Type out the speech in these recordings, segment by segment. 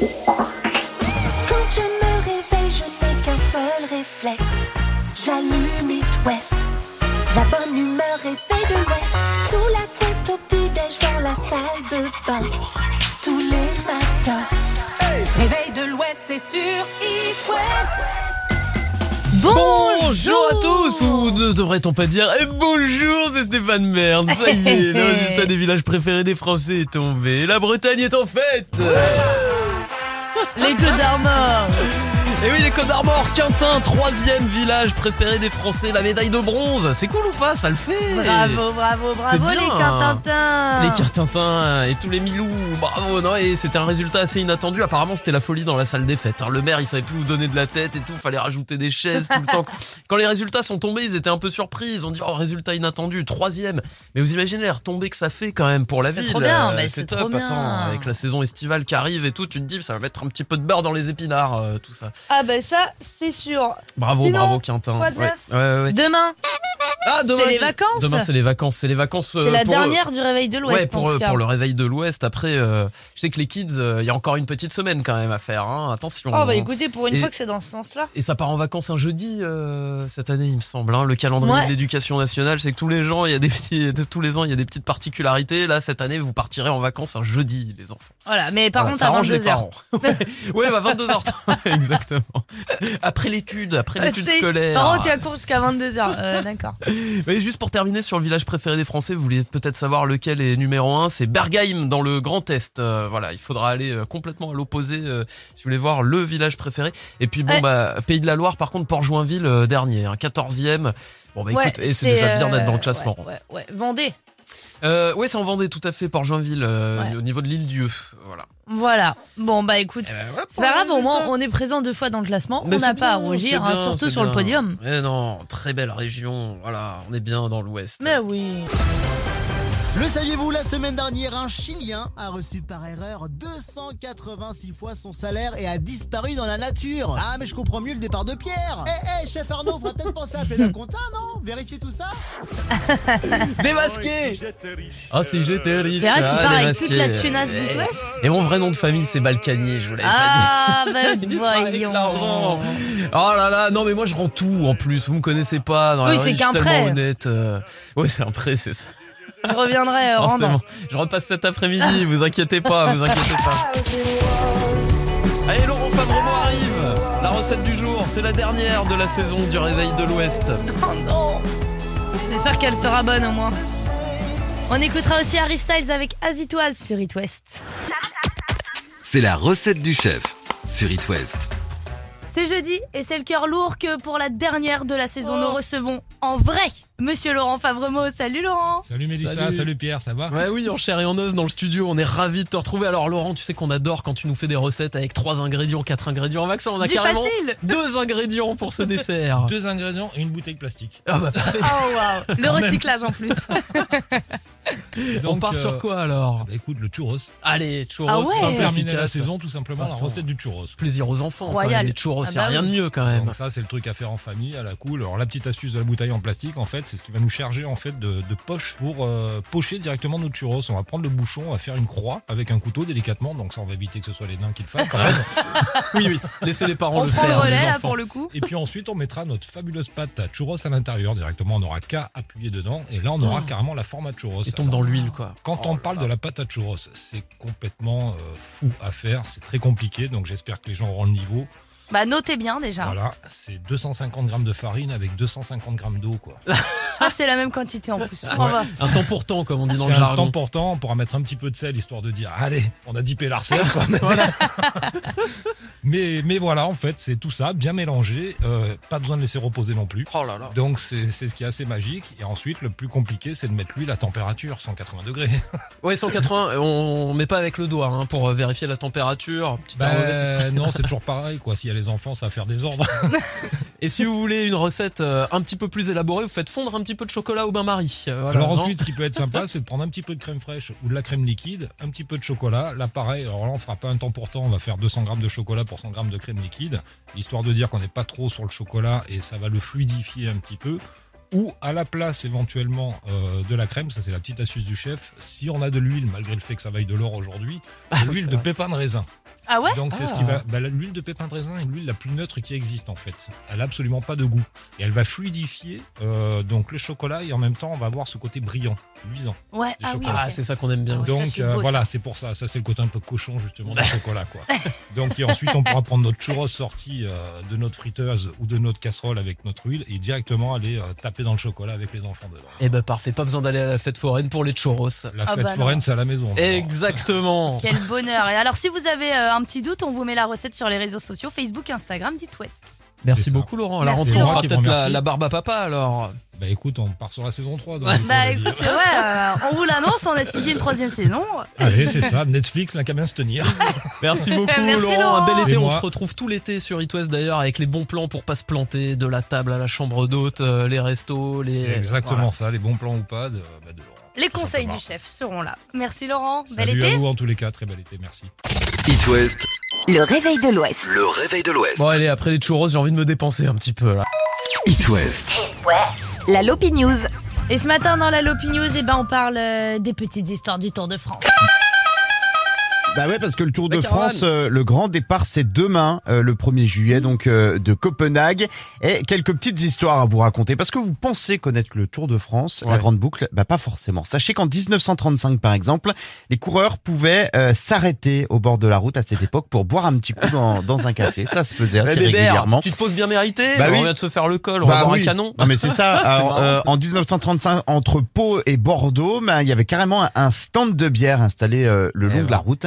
Quand je me réveille, je n'ai qu'un seul réflexe. J'allume It West. La bonne humeur réveille de l'Ouest. Sous la couette au petit-déj dans la salle de bain. Tous les matins. Réveil de l'Ouest, c'est sur It West. Bonjour à tous Ou ne devrait-on pas dire Eh bonjour, c'est Stéphane Merde Ça y est, le résultat des villages préférés des Français est tombé. La Bretagne est en fête Les Côtes d'Armor Et oui, les Côtes d'Armor, Quintin, troisième village préféré des Français, la médaille de bronze. C'est cool ou pas? Ça le fait Bravo, bravo, bravo bien. les Quintintins Les Quintintins et tous les Milous, bravo, non, et c'était un résultat assez inattendu. Apparemment, c'était la folie dans la salle des fêtes. hein. Le maire, il savait plus où donner de la tête et tout, fallait rajouter des chaises tout le temps. Quand les résultats sont tombés, ils étaient un peu surpris. Ils ont dit, oh, résultat inattendu, troisième. Mais vous imaginez les retombées que ça fait quand même pour la C'est ville. trop bien, Euh, mais c'est c'est top. trop bien. Attends, avec la saison estivale qui arrive et tout, tu te dis, ça va mettre un petit peu de beurre dans les épinards, euh, tout ça. Ah bah ça, c'est sûr Bravo, Sinon, bravo, Quintin. quoi de Ouais, neuf ouais, ouais, ouais. Demain, Ah, demain, c'est les vacances Demain, c'est les vacances. C'est les vacances. c'est euh, la pour le- dernière du réveil de l'Ouest Ouais, pour, en euh, tout cas. pour le réveil de l'Ouest. Après, euh, je sais que les kids, euh, il y a encore une petite semaine quand même à faire. hein. Attention. Oh bah écoutez, pour une Et- fois que c'est dans ce sens-là. Et ça part en vacances un jeudi euh, cette année, il me semble. hein. Le calendrier de l'éducation nationale, c'est que tous les gens, il y a des petits, tous les ans, il y a des petites particularités. Là, cette année, vous partirez en vacances un jeudi, les enfants. Voilà, mais par Voilà, contre ça à arrange les 22h. parents. ouais, bah 22h30, exactement. Après l'étude, après l'étude scolaire. Par contre, tu as cours jusqu'à 22h. Euh, D'accord. Oui, juste pour terminer sur le village préféré des Français, vous voulez peut-être savoir lequel est numéro un, c'est Bergheim dans le Grand Est. Euh, voilà, il faudra aller euh, complètement à l'opposé euh, si vous voulez voir le village préféré. Et puis bon, Ouais. bah Pays de la Loire, par contre, Port-Joinville euh, dernier, un 14e. Bon bah écoute, et c'est déjà bien d'être dans le classement. Ouais, ouais, ouais. Vendée. Euh, ouais, c'est en Vendée, tout à fait, Port-Joinville, euh, Ouais. au niveau de l'île Dieu. Voilà. Voilà. Bon bah écoute, Eh ben, voilà c'est pour pas grave, au moins on est présent deux fois dans le classement. Mais on n'a c'est pas à bien, rougir, c'est hein, bien, surtout c'est sur le bien. podium. Eh non, très belle région. Voilà, on est bien dans l'Ouest. Mais oui. Le saviez-vous, la semaine dernière, un Chilien a reçu par erreur 286 fois son salaire et a disparu dans la nature. Ah, mais je comprends mieux le départ de Pierre. Eh, eh, chef Arnaud, faudra peut-être penser à appeler la compta, non? Vérifier tout ça? Démasqué Ah, si j'étais riche. C'est vrai qu'il ah, part avec toute la tunasse Eh, d'It West Et mon vrai nom de famille, c'est Balkany, je vous l'avais Ah bah Il disparaît avec voyons. l'argent. pas dit. Oh là là, non mais moi je rends tout en plus, vous me connaissez pas. Dans la Oui, c'est vie, je suis qu'un tellement prêt. honnête. euh. Ouais, c'est un prêt, c'est ça. Je reviendrai euh, rendre. Forcément. Je repasse cet après-midi, vous inquiétez pas, vous inquiétez pas. Allez, Laurent Favremo arrive. La recette du jour, c'est la dernière de la saison du Réveil de l'Ouest. Oh non J'espère qu'elle sera bonne au moins. On écoutera aussi Harry Styles avec Azitoise sur It West. C'est la recette du chef sur It West. C'est jeudi et c'est le cœur lourd que pour la dernière de la saison, nous recevons en vrai Monsieur Laurent Favremo. Salut Laurent Salut Mélissa, Salut. salut. Pierre, ça va? Ouais, oui, en chair et en os dans le studio, on est ravis de te retrouver. Alors, Laurent, tu sais qu'on adore quand tu nous fais des recettes avec trois ingrédients, quatre ingrédients. Max, on a Du carrément facile deux ingrédients pour ce dessert. Deux ingrédients et une bouteille de plastique. Ah bah. Oh waouh Le recyclage en plus. on Donc, part euh, sur quoi alors? bah, écoute, le churros. Allez, churros, Ah ouais. Terminer la saison, tout simplement, Attends. la recette du churros. Plaisir aux enfants. Royal. Les churros, Ah y a bah rien oui. de mieux quand même. Donc ça, c'est le truc à faire en famille, à la cool. Alors la petite astuce de la bouteille en plastique, en fait, c'est ce qui va nous charger en fait de, de poche pour euh, pocher directement notre churros. On va prendre le bouchon, on va faire une croix avec un couteau délicatement. Donc ça, on va éviter que ce soit les nains qui le fassent quand même. Oui, oui. Laissez les parents On le prend faire. le relais là pour le coup. Et puis ensuite, on mettra notre fabuleuse pâte à churros à l'intérieur directement. On n'aura qu'à appuyer dedans. Et là, on aura carrément la forme à churros. Et tombe Alors, dans l'huile, quoi. Quand Oh on parle là. de la pâte à churros, c'est complètement euh, fou à faire, c'est très compliqué, donc j'espère que les gens auront le niveau. Bah notez bien déjà. Voilà, c'est 250 grammes de farine avec 250 grammes d'eau, quoi. Ah c'est la même quantité en plus. On Ouais. va. Un temps pour temps, comme on dit dans C'est le un jargon. temps portant, on pourra mettre un petit peu de sel histoire de dire, allez, on a dipé l'arcelle, quoi. mais, mais voilà, en fait, c'est tout ça, bien mélangé, euh, pas besoin de laisser reposer non plus. Oh là là. Donc c'est c'est ce qui est assez magique. Et ensuite, le plus compliqué, c'est de mettre l'huile à température, 180 degrés. Ouais, 180, on met pas avec le doigt hein, pour vérifier la température. Ben, non, c'est toujours pareil, quoi. Les enfants, ça va faire des ordres. Et si vous voulez une recette euh, un petit peu plus élaborée, vous faites fondre un petit peu de chocolat au bain-marie. Euh, voilà, alors ensuite, ce qui peut être sympa, c'est de prendre un petit peu de crème fraîche ou de la crème liquide, un petit peu de chocolat. Là, pareil, alors là, on fera pas un temps pour temps, on va faire 200 grammes de chocolat pour 100 grammes de crème liquide, histoire de dire qu'on n'est pas trop sur le chocolat et ça va le fluidifier un petit peu. Ou à la place éventuellement euh, de la crème, ça c'est la petite astuce du chef, si on a de l'huile, malgré le fait que ça vaille de l'or aujourd'hui, de l'huile de pépins de raisin. Ah ouais Donc c'est ce Ah. qui va. bah, l'huile de pépin de raisin est l'huile la plus neutre qui existe en fait. Elle a absolument pas de goût et elle va fluidifier euh, donc le chocolat et en même temps on va avoir ce côté brillant, luisant. Ouais, ah oui. Ah, c'est ça qu'on aime bien. Ça, Donc c'est euh, beau, voilà, ça. c'est pour ça. Ça c'est le côté un peu cochon justement du chocolat quoi. Donc et ensuite on pourra prendre notre churros sorti euh, de notre friteuse ou de notre casserole avec notre huile et directement aller euh, taper dans le chocolat avec les enfants dedans. Eh ben parfait, pas besoin d'aller à la fête foraine pour les churros. La Ah fête bah non. foraine c'est à la maison. Exactement. Quel bonheur. Et alors, si vous avez euh, un petit doute, on vous met la recette sur les réseaux sociaux Facebook, Instagram, dites West. Merci beaucoup Laurent. À la rentrée, on fera peut-être la, la barbe à papa alors. Bah écoute, on part sur la saison 3. donc, Ouais. il faut Bah écoute, ouais, euh, on vous l'annonce, on a signé une troisième saison. Allez, c'est ça. Netflix qu'à bien se tenir. Merci beaucoup Merci, Laurent. Laurent. Un bel été. On te retrouve tout l'été sur It West d'ailleurs avec les bons plans pour pas se planter, de la table à la chambre d'hôte, euh, les restos, les. C'est exactement ça, les bons plans ou pas de, bah, de Laurent. Les conseils du chef seront là. Merci Laurent, bel Salut été. à vous en tous les cas, très bel été, merci. It West, Le réveil de l'Ouest. le réveil de l'Ouest. Bon allez, après les churros, j'ai envie de me dépenser un petit peu là. It West, La Lopi News. Et ce matin dans la Lopi News, eh ben, on parle euh, des petites histoires du Tour de France. Bah ouais, parce que le Tour de caravane. France, euh, le grand départ, c'est demain, euh, le 1er juillet, donc euh, de Copenhague. Et quelques petites histoires à vous raconter. Parce que vous pensez connaître le Tour de France, la grande boucle, bah pas forcément. Sachez qu'en 1935, par exemple, les coureurs pouvaient euh, s'arrêter au bord de la route à cette époque pour boire un petit coup dans, dans un café. Ça se faisait assez Eh, régulièrement. tu te poses bien mérité. Bah on oui. vient de se faire le col, on Bah va boire oui. un canon. Non mais c'est ça. Alors, euh, ça. en 1935, entre Pau et Bordeaux, ben, il y avait carrément un- stand de bière installé euh, le Eh long de la ouais. route.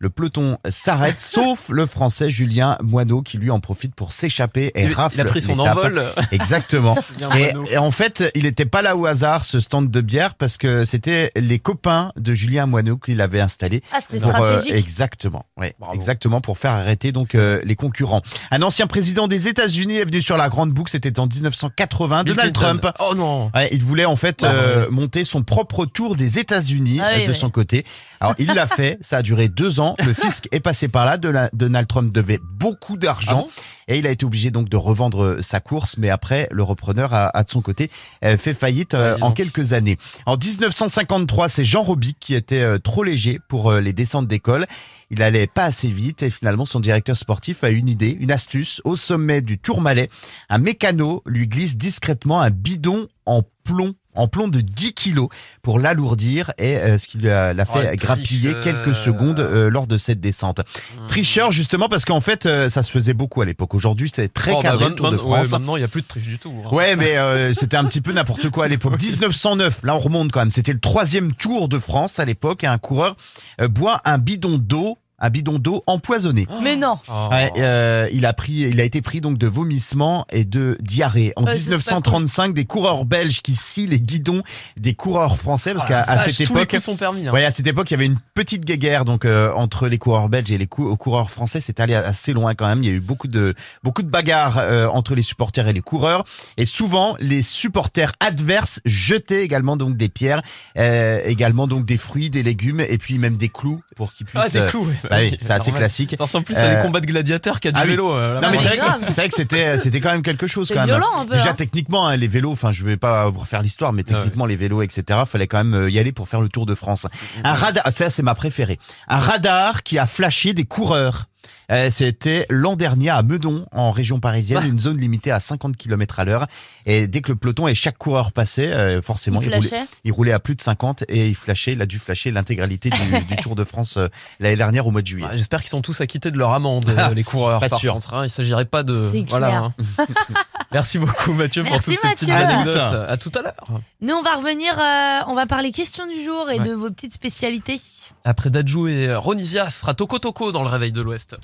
Le peloton s'arrête, sauf le Français Julien Moineau qui lui en profite pour s'échapper et Il, rafle il a pris son envol. Exactement. Et, en fait, il n'était pas là au hasard ce stand de bière parce que c'était les copains de Julien Moineau qui l'avaient installé. Ah, c'était euh, stratégique. exactement, ouais, exactement pour faire arrêter donc euh, les concurrents. Un ancien président des États-Unis est venu sur la grande boucle, c'était en 1980. Bill Donald Clinton. Trump Oh non. Ouais, il voulait en fait Ouais, euh, ouais. monter son propre tour des États-Unis Ah oui, de son côté. Alors il l'a fait, ça a duré deux ans. Le fisc est passé par là. De la- Donald Trump devait beaucoup Ah d'argent bon? Et il a été obligé donc de revendre euh, sa course. Mais après, le repreneur a, a de son côté euh, fait faillite euh, en quelques années. En 1953, c'est Jean Robic qui était trop léger pour les descentes d'école. Il allait pas assez vite et finalement son directeur sportif a une idée, une astuce. Au sommet du Tourmalet, un mécano lui glisse discrètement un bidon en plomb en plomb de 10 kilos pour l'alourdir et euh, ce qui lui a- l'a Oh, fait le grappiller tricheur. quelques secondes euh, lors de cette descente. Tricheur justement parce qu'en fait euh, ça se faisait beaucoup à l'époque. Aujourd'hui c'est très Oh, bah, cadré le man- Tour de man- ouais, France. maintenant, il n'y a plus de triche du tout. hein. Ouais, mais euh, c'était un petit peu n'importe quoi à l'époque. 1909, là on remonte quand même. C'était le troisième Tour de France à l'époque et un coureur euh, boit un bidon d'eau, un bidon d'eau empoisonné. Mais non. Oh. Ouais, euh, il a pris, il a été pris donc de vomissements et de diarrhée. En Ouais, ça, c'est pas 1935, des coureurs belges qui scient les guidons des coureurs français parce Oh la qu'à à cette tous les époque, coups sont permis. hein. Ouais, à cette époque, il y avait une petite guéguerre donc euh, entre les coureurs belges et les cou- coureurs français. C'est allé assez loin quand même. Il y a eu beaucoup de beaucoup de bagarres euh, entre les supporters et les coureurs. Et souvent, les supporters adverses jetaient également donc des pierres, euh, également donc des fruits, des légumes et puis même des clous pour qu'ils puissent. Ah, des euh, clous. ouais. Bah oui, c'est assez classique. Ça ressemble plus à Euh, des combats de gladiateurs qu'à du ah oui. vélo. euh, Non mais c'est vrai, que- vrai que c'était c'était quand même quelque chose C'est quand même. violent un peu. Déjà hein. techniquement hein, les vélos, enfin je vais pas vous refaire l'histoire, mais ouais. techniquement les vélos etc. Fallait quand même euh, y aller pour faire le tour de France. Un radar, ah, ça c'est ma préférée. Un radar qui a flashé des coureurs. Euh, C'était l'an dernier à Meudon, en région parisienne, Ah. une zone limitée à 50 km à l'heure. Et dès que le peloton et chaque coureur passait, euh, forcément, Il il roulait, flashait. il roulait à plus de 50 et il flashait, il a dû flasher l'intégralité du, du Tour de France euh, l'année dernière au mois de juillet. Ouais, J'espère qu'ils sont tous acquittés de leur amende, les coureurs. pas par sûr. contre, hein. Il s'agirait pas de. Voilà. hein. Merci beaucoup, Mathieu, pour toutes ces petites Mathieu. anecdotes. À tout à l'heure. Nous, on va revenir, euh, on va parler questions du jour et Ouais. de vos petites spécialités. Après Dadju et Ronisia, ce sera Toco Toco dans le réveil de l'Ouest.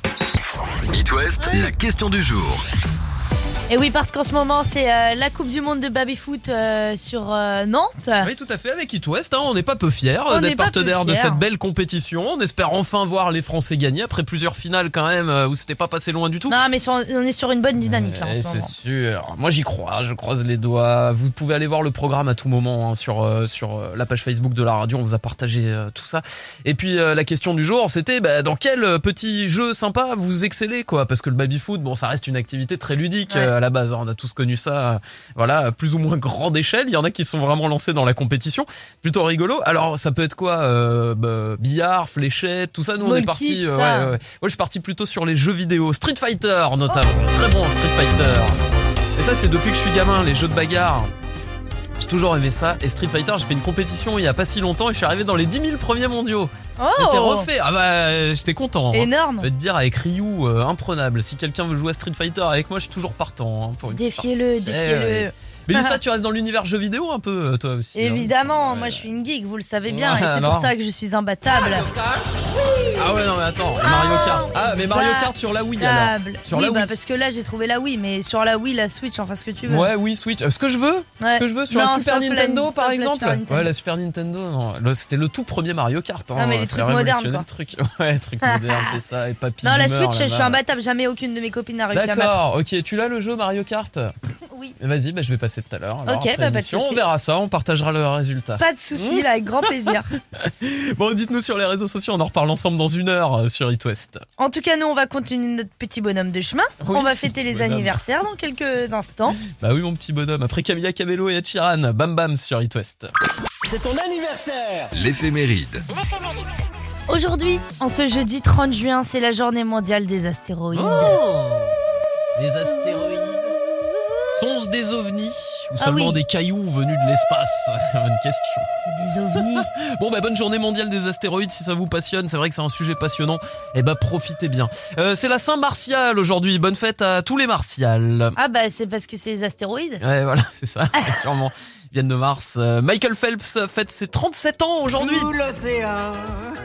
It West, la question du jour. Et oui, parce qu'en ce moment, c'est euh, la Coupe du Monde de baby-foot euh, sur euh, Nantes. Oui, tout à fait, avec It West, hein, on n'est pas peu fiers euh, d'être partenaire de cette belle compétition. On espère enfin voir les Français gagner après plusieurs finales quand même euh, où c'était pas passé loin du tout. Non, mais sur- on est sur une bonne dynamique là, en Ouais, ce c'est moment. sûr. Moi j'y crois, je croise les doigts. Vous pouvez aller voir le programme à tout moment hein, sur euh, sur la page Facebook de la radio. On vous a partagé euh, tout ça. Et puis euh, la question du jour, c'était bah, dans quel petit jeu sympa vous excellez quoi? Parce que le baby foot, bon, ça reste une activité très ludique Ouais. À la base. hein. On a tous connu ça, voilà, à plus ou moins grande échelle. Il y en a qui sont vraiment lancés dans la compétition. Plutôt rigolo. Alors, ça peut être quoi euh, bah, Billard, fléchette, tout ça? Nous, on est parti. euh, ça. ouais, ouais, ouais. Moi, je suis parti plutôt sur les jeux vidéo. Street Fighter, notamment. Très bon, Street Fighter. Et ça, c'est depuis que je suis gamin, les jeux de bagarre. J'ai toujours aimé ça. Et Street Fighter, j'ai fait une compétition il y a pas si longtemps et je suis arrivé dans les 10 000 premiers mondiaux. J'étais Oh refait. Ah bah, j'étais content. hein. Énorme Je vais te dire, avec Ryu, euh, imprenable. Si quelqu'un veut jouer à Street Fighter avec moi, je suis toujours partant. hein, pour une petite Défiez-le, défiez-le. Mais ça, tu restes dans l'univers jeux vidéo un peu, euh, toi aussi. hein. Évidemment, Ouais. moi je suis une geek, vous le savez bien, Ouais, et c'est pour ça que je suis imbattable. Ah ouais, non, mais attends, Mario Kart. Ah, mais Mario Kart sur la Wii alors. Imbattable. Sur oui, la bah, Wii. parce que là j'ai trouvé la Wii, mais sur la Wii, la Switch, enfin ce que tu veux. Ouais, oui, Switch. Euh, Ce que je veux, Ouais. ce que je veux sur Non, la Super la- Nintendo par exemple. Super Nintendo. ouais, la Super Nintendo, c'était le tout premier Mario Kart. Hein. Non, mais les trucs a modernes, quoi. truc. Ouais, trucs modernes, c'est ça. Et papy Non, la Switch, je suis imbattable, jamais aucune de mes copines n'a réussi à battre. D'accord, ok, tu l'as le jeu Mario Kart Oui. Vas-y, bah, je vais passer tout à l'heure. alors, Ok, après bah, pas de l'émission. souci. On verra ça, on partagera le résultat. Pas de soucis, là, avec grand plaisir. Bon, dites-nous sur les réseaux sociaux, on en reparle ensemble dans une heure euh, sur It West. En tout cas, nous, on va continuer notre petit bonhomme de chemin. Oui, on va fêter les bonhomme. anniversaires dans quelques instants. Bah oui, mon petit bonhomme. Après Camilla Cabello et Ed Sheeran, bam bam sur It West. C'est ton anniversaire L'éphéméride. Aujourd'hui, en ce jeudi 30 juin, c'est la journée mondiale des astéroïdes. Oh Les astéroïdes sont-ce des ovnis ou Ah seulement oui. des cailloux venus de l'espace C'est une bonne question. C'est des ovnis. Bon bah bonne journée mondiale des astéroïdes si ça vous passionne, c'est vrai que c'est un sujet passionnant. Et bah profitez bien. Euh, c'est la Saint Martial aujourd'hui, bonne fête à tous les Martials. ah bah c'est parce que c'est les astéroïdes. Ouais voilà, c'est ça, sûrement. Viennent de Mars. Euh, Michael Phelps fête ses 37 ans aujourd'hui. l'océan,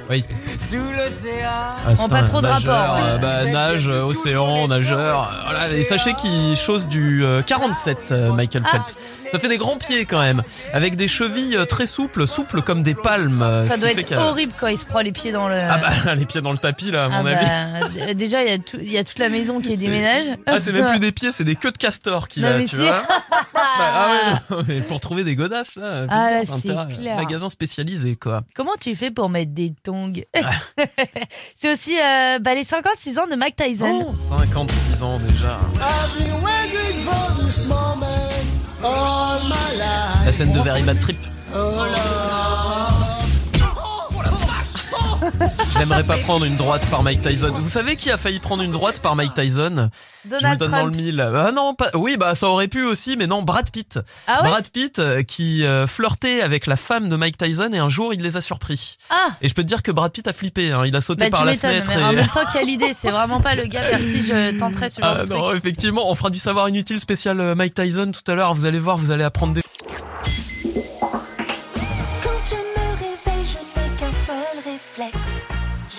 Oui. sous l'océan. Ah, c'est pas un trop de nageur, rapport, ouais. euh, bah, nage, euh, océan, nageur. Voilà, et sachez qu'il chose du euh, 47, euh, Michael Ah. Phelps. Ça fait des grands pieds quand même, avec des chevilles très souples, souples comme des palmes. Ça doit être horrible quand il se prend les pieds dans le. Ah bah les pieds dans le tapis là, à Ah mon avis. bah, déjà, il y, a y toute la maison qui est déménage. Ah c'est même plus des pieds, c'est des queues de castor qu'il Non, a, mais tu si. vois. Bah, ah ouais, non, mais pour trouver des godasses là, Ah, c'est intérêt, clair. magasin spécialisé quoi. Comment tu fais pour mettre des tongs C'est aussi euh, bah, les 56 ans de Mike Tyson. Oh, 56 ans déjà. Been waiting for this moment all my life. La scène J'aimerais pas prendre une droite par Mike Tyson. Vous savez qui a failli prendre une droite par Mike Tyson? Je vous Donald donne dans le Trump. mille. Ah non, pas... oui, bah ça aurait pu aussi, mais non, Brad Pitt. Ah ouais Brad Pitt euh, qui euh, flirtait avec la femme de Mike Tyson et un jour il les a surpris. Ah Et je peux te dire que Brad Pitt a flippé. hein. Il a sauté bah par tu la m'étonnes, fenêtre. mais en et- même temps, quelle idée C'est vraiment pas le gars vers qui je tenterais ce genre Ah de non, truc. effectivement, on fera du savoir inutile spécial euh, Mike Tyson tout à l'heure. Vous allez voir, vous allez apprendre des.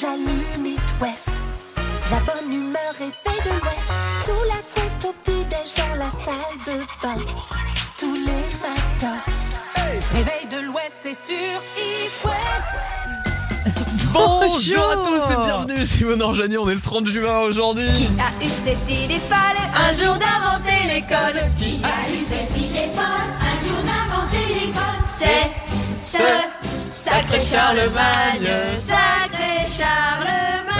J'allume It West. La bonne humeur est faite de l'Ouest. Sous la couette au petit-déj dans la salle de bain. Tous les matins. Réveil de l'Ouest, c'est sur It West. Bonjour à tous et bienvenue si vous nous rejoignez. On est le 30 juin aujourd'hui. A eu cette idée folle? Un jour d'inventer l'école. Qui a eu cette idée folle? Un jour d'inventer l'école C'est ce sacré Charlemagne, sacré Charlemagne.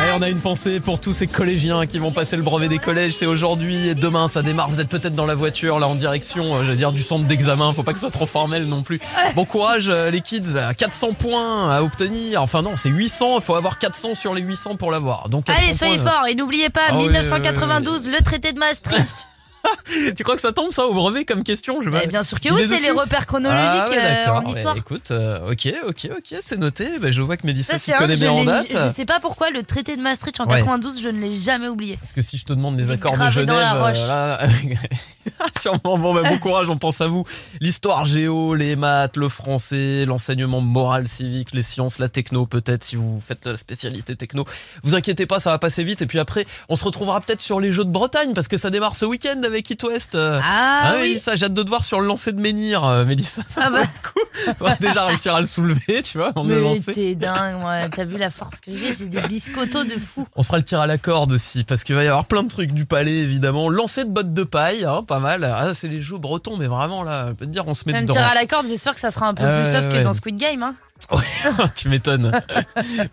Ouais, on a une pensée pour tous ces collégiens qui vont passer le brevet des collèges. C'est aujourd'hui et demain ça démarre. Vous êtes peut-être dans la voiture là en direction, euh, j'allais dire du centre d'examen. Faut pas que ce soit trop formel non plus. Bon courage euh, les kids. 400 points à obtenir. Enfin non, c'est 800. Il faut avoir 400 sur les 800 pour l'avoir. Donc 400 Allez, soyez euh, forts et n'oubliez pas, Ah oui, 1992, le traité de Maastricht. Tu crois que ça tombe ça au brevet comme question? Je Eh bien sûr que oui, est c'est les repères chronologiques Ah ouais, euh, en histoire. Ouais, écoute, euh, ok, ok, ok, c'est noté. Bah, je vois que Mélissa s'y c'est un que connaît je, bien en date. je sais pas pourquoi le traité de Maastricht en Ouais. 92, je ne l'ai jamais oublié. Parce que si je te demande les accords de Genève, la roche. euh, là- sûrement. Bon, bah, bon courage, on pense à vous. L'histoire géo, les maths, le français, l'enseignement moral, civique, les sciences, la techno, peut-être si vous faites la spécialité techno. Vous inquiétez pas, ça va passer vite. Et puis après, on se retrouvera peut-être sur les Jeux de Bretagne parce que ça démarre ce week-end avec It West. Euh, Ah, oui. ça j'ai hâte de te voir sur le lancer de Menhir, euh, Mélissa. Ça, Ah ça bah. va être cool. On va déjà réussir à le soulever, tu vois, on Mais t'es dingue, moi. T'as vu la force que j'ai J'ai des biscottos de fou. On se fera le tir à la corde aussi, parce qu'il va y avoir plein de trucs du palais, évidemment. Lancer de bottes de paille, hein, pas mal. Ah, c'est les jeux bretons, mais vraiment, là, je peux te dire, on se met Même dedans. tir à la corde, j'espère que ça sera un peu Ah plus soft ouais. que dans Squid Game. Hein. tu m'étonnes.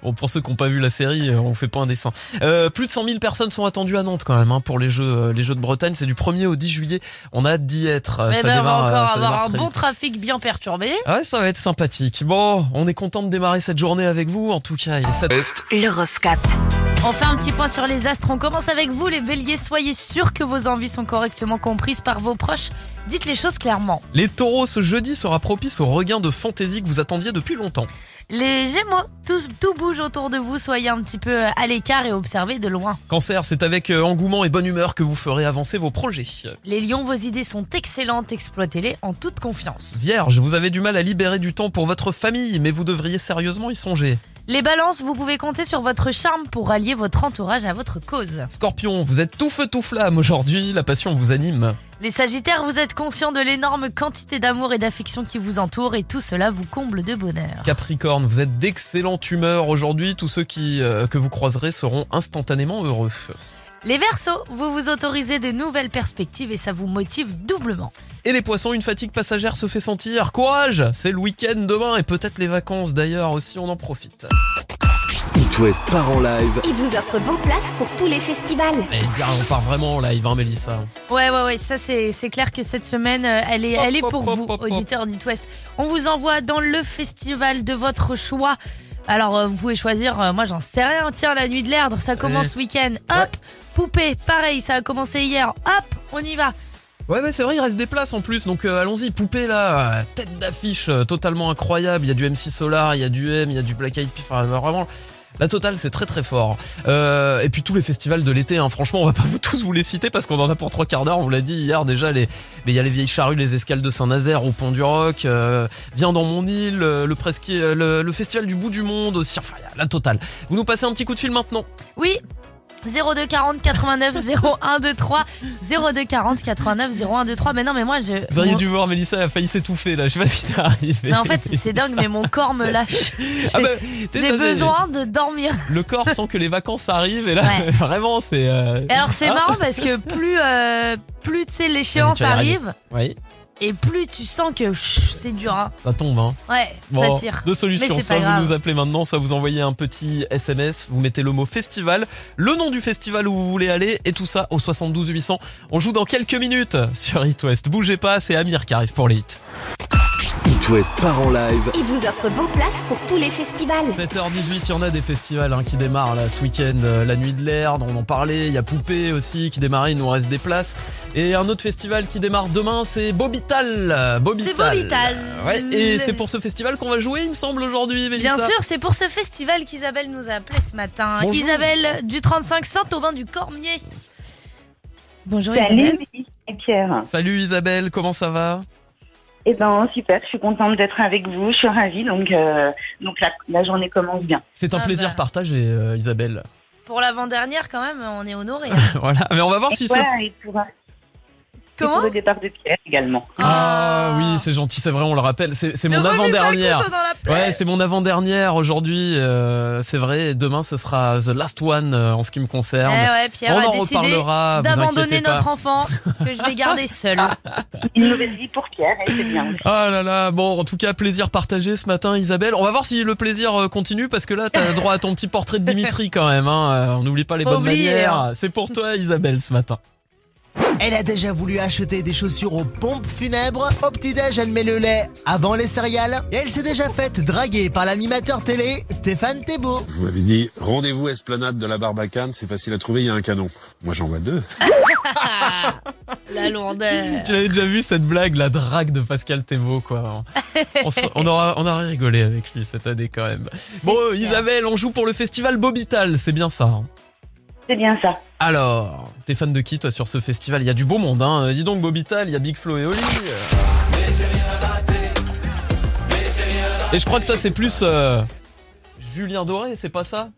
bon, pour ceux qui n'ont pas vu la série, on fait pas un dessin. Euh, plus de 100 000 personnes sont attendues à Nantes quand même hein, pour les jeux, euh, les jeux de Bretagne. C'est du 1er au 10 juillet. On a hâte d'y être. Euh, Eh ça ben, on va encore ça avoir un bon vite. trafic bien perturbé. Ah ouais, ça va être sympathique. Bon, on est content de démarrer cette journée avec vous. En tout cas, il est 7 Est L'horoscope. On fait un petit point sur les astres. On commence avec vous, les béliers. Soyez sûrs que vos envies sont correctement comprises par vos proches. Dites les choses clairement. Les taureaux, ce jeudi sera propice au regain de fantaisie que vous attendiez depuis longtemps. Les gémeaux, tout, tout bouge autour de vous. Soyez un petit peu à l'écart et observez de loin. Cancer, c'est avec euh, engouement et bonne humeur que vous ferez avancer vos projets. Les lions, vos idées sont excellentes. Exploitez-les en toute confiance. Vierge, vous avez du mal à libérer du temps pour votre famille, mais vous devriez sérieusement y songer. Les balances, vous pouvez compter sur votre charme pour rallier votre entourage à votre cause. Scorpion, vous êtes tout feu tout flamme aujourd'hui, la passion vous anime. Les sagittaires, vous êtes conscients de l'énorme quantité d'amour et d'affection qui vous entoure et tout cela vous comble de bonheur. Capricorne, vous êtes d'excellente humeur aujourd'hui, tous ceux qui, euh, que vous croiserez seront instantanément heureux. Les Verseaux, vous vous autorisez de nouvelles perspectives et ça vous motive doublement. Et les poissons, une fatigue passagère se fait sentir. Courage C'est le week-end demain et peut-être les vacances d'ailleurs aussi, on en profite. It West part en live Il vous offre vos places pour tous les festivals. Et dire, on part vraiment en live, hein, Mélissa. Ouais, ouais, ouais, ça c'est c'est clair que cette semaine, euh, elle est, elle est Hop, pour hop, vous, hop, auditeurs d'It West. On vous envoie dans le festival de votre choix. Alors, euh, vous pouvez choisir, euh, moi j'en sais rien, tiens, la nuit de l'Erdre, ça commence ce week-end. Hop, poupée, pareil, ça a commencé hier. Hop, on y va. Ouais, ouais, c'est vrai, il reste des places en plus, donc euh, allons-y. Poupée là, euh, tête d'affiche euh, totalement incroyable. Il y a du MC Solar, il y a du M, il y a du Black Eyed Peas, enfin vraiment. La totale, c'est très très fort. Euh, et puis tous les festivals de l'été, hein, franchement, on va pas vous tous vous les citer parce qu'on en a pour trois quarts d'heure. On vous l'a dit hier déjà. Les, mais il y a les vieilles charrues, les escales de Saint-Nazaire au Pont du Roc. Euh, Viens dans mon île, euh, le euh, le, festival du bout du monde aussi. Enfin, la totale. Vous nous passez un petit coup de fil maintenant? Oui. 02 40 89 01 23 02 40 89 01 23 mais non mais moi je Vous auriez mon- dû voir Mélissa, elle a failli s'étouffer là. Je sais pas si t'es arrivé. Mais en fait c'est dingue mais mon corps me lâche Ah bah, j'ai ça, c'est- besoin de dormir Le corps sent que les vacances arrivent et là, Ouais. vraiment, c'est. euh, Et alors c'est Ah. marrant parce que plus euh, plus tu sais l'échéance arrive Oui, et plus tu sens que c'est dur hein. ça tombe, hein. Ouais, Bon, ça tire. Deux solutions. Soit vous nous appelez maintenant, soit vous envoyez un petit SMS, vous mettez le mot festival, le nom du festival où vous voulez aller et tout ça au 72 800. On joue dans quelques minutes sur It West. Bougez pas, c'est Amir qui arrive pour les hits. It West part en live Il vous offre vos places pour tous les festivals. 7h18, il y en a des festivals hein, qui démarrent là ce week-end. Euh, la nuit de l'Erdre, on en parlait. Il y a Poupée aussi qui démarrait, il nous reste des places. Et un autre festival qui démarre demain, c'est Bobital. Bobital. C'est Bobital. Ouais, et c'est pour ce festival qu'on va jouer, il me semble, aujourd'hui, Mélissa. Bien sûr, c'est pour ce festival qu'Isabelle nous a appelé ce matin. Bonjour. Isabelle du 35 Saint-Aubin du Cormier. Bonjour Salut, Isabelle. Et Pierre. Salut Isabelle, comment ça va? Eh ben super, je suis contente d'être avec vous, je suis ravie, donc, euh, donc la, la journée commence bien. C'est un Ah plaisir bah. partagé, euh, Isabelle. Pour l'avant-dernière quand même, on est honoré. voilà, mais on va voir Et si ce... voilà, et Comment pour le départ de Pierre également. Ah oui, c'est gentil, c'est vrai, on le rappelle. C'est mon avant-dernière. Ouais, c'est mon avant-dernière aujourd'hui, euh, c'est vrai. Demain, ce sera The Last One euh, en ce qui me concerne. Eh ouais, Pierre on a en décidé reparlera, d'abandonner notre enfant que je vais garder seul. Une nouvelle vie pour Pierre, et c'est bien. Ah là là, bon, en tout cas, plaisir partagé ce matin, Isabelle. On va voir si le plaisir euh, continue parce que là, t'as droit à ton petit portrait de Dimitri quand même. Hein. On n'oublie pas les bonnes oublier, manières. hein. C'est pour toi, Isabelle, ce matin. Elle a déjà voulu acheter des chaussures aux pompes funèbres. Au petit-déj, elle met le lait avant les céréales. Et elle s'est déjà faite draguer par l'animateur télé Stéphane Thébault. Je vous avais dit, rendez-vous esplanade de la Barbacane, c'est facile à trouver, il y a un canon. Moi j'en vois deux. La lourdeur. Tu l'avais déjà vu cette blague, la drague de Pascal Thébault, quoi. On, on aura, on aura rigolé avec lui cette année quand même. Bon, Isabelle, on joue pour le festival Bobital, c'est bien ça. hein. C'est bien ça. Alors, t'es fan de qui toi sur ce festival? Il y a du beau monde, hein. Dis donc Bobital, il y a Big Flo et Oli. Et je crois que toi c'est plus euh, Julien Doré, c'est pas ça?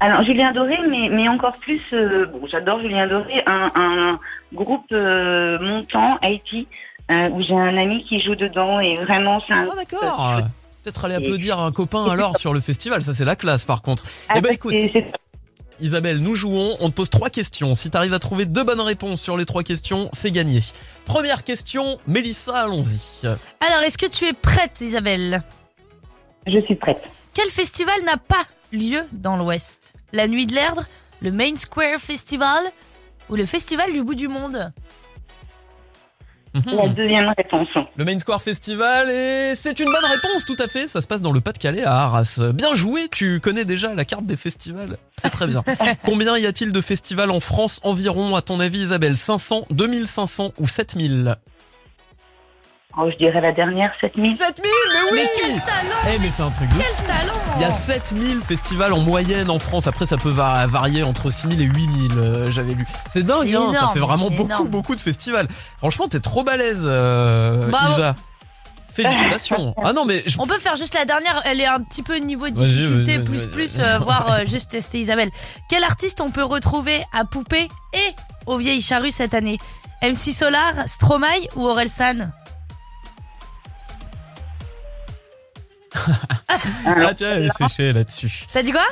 Alors Julien Doré, mais, mais encore plus, euh, bon, j'adore Julien Doré, un, un groupe euh, montant, Haïti, euh, où j'ai un ami qui joue dedans, et vraiment c'est un... Ah d'accord. Peut-être aller applaudir un copain alors sur le festival, ça c'est la classe par contre. Ah, eh ben bah, écoute, Isabelle, nous jouons, on te pose trois questions. Si t'arrives à trouver deux bonnes réponses sur les trois questions, c'est gagné. Première question, Mélissa, allons-y. Alors, est-ce que tu es prête, Isabelle? Je suis prête. Quel festival n'a pas lieu dans l'Ouest? La Nuit de l'Erdre, le Main Square Festival ou le Festival du bout du monde? La deuxième réponse. Le Main Square Festival et c'est une bonne réponse tout à fait. Ça se passe dans le Pas-de-Calais à Arras. Bien joué, tu connais déjà la carte des festivals. C'est très bien. Combien y a-t-il de festivals en France environ? À ton avis Isabelle 500, 2500 ou 7000 Oh, je dirais la dernière, 7000. 7000 Mais oui Mais quel talent Eh mais c'est un truc de. Quel talent Il y a 7000 festivals en moyenne en France. Après, ça peut va- varier entre 6000 et 8000, euh, j'avais lu. C'est dingue, hein, ça fait vraiment beaucoup, énorme. beaucoup de festivals. Franchement, t'es trop balèze, euh, Bravo. Isa. Félicitations. Ah non, mais je- On peut faire juste la dernière, elle est un petit peu niveau difficulté, plus plus, euh, voire euh, juste tester Isabelle. Quel artiste on peut retrouver à Poupée et au Vieilles Charrues cette année? MC Solar, Stromae ou Orelsan ah, tu vois, elle est séchée là-dessus. T'as dit quoi?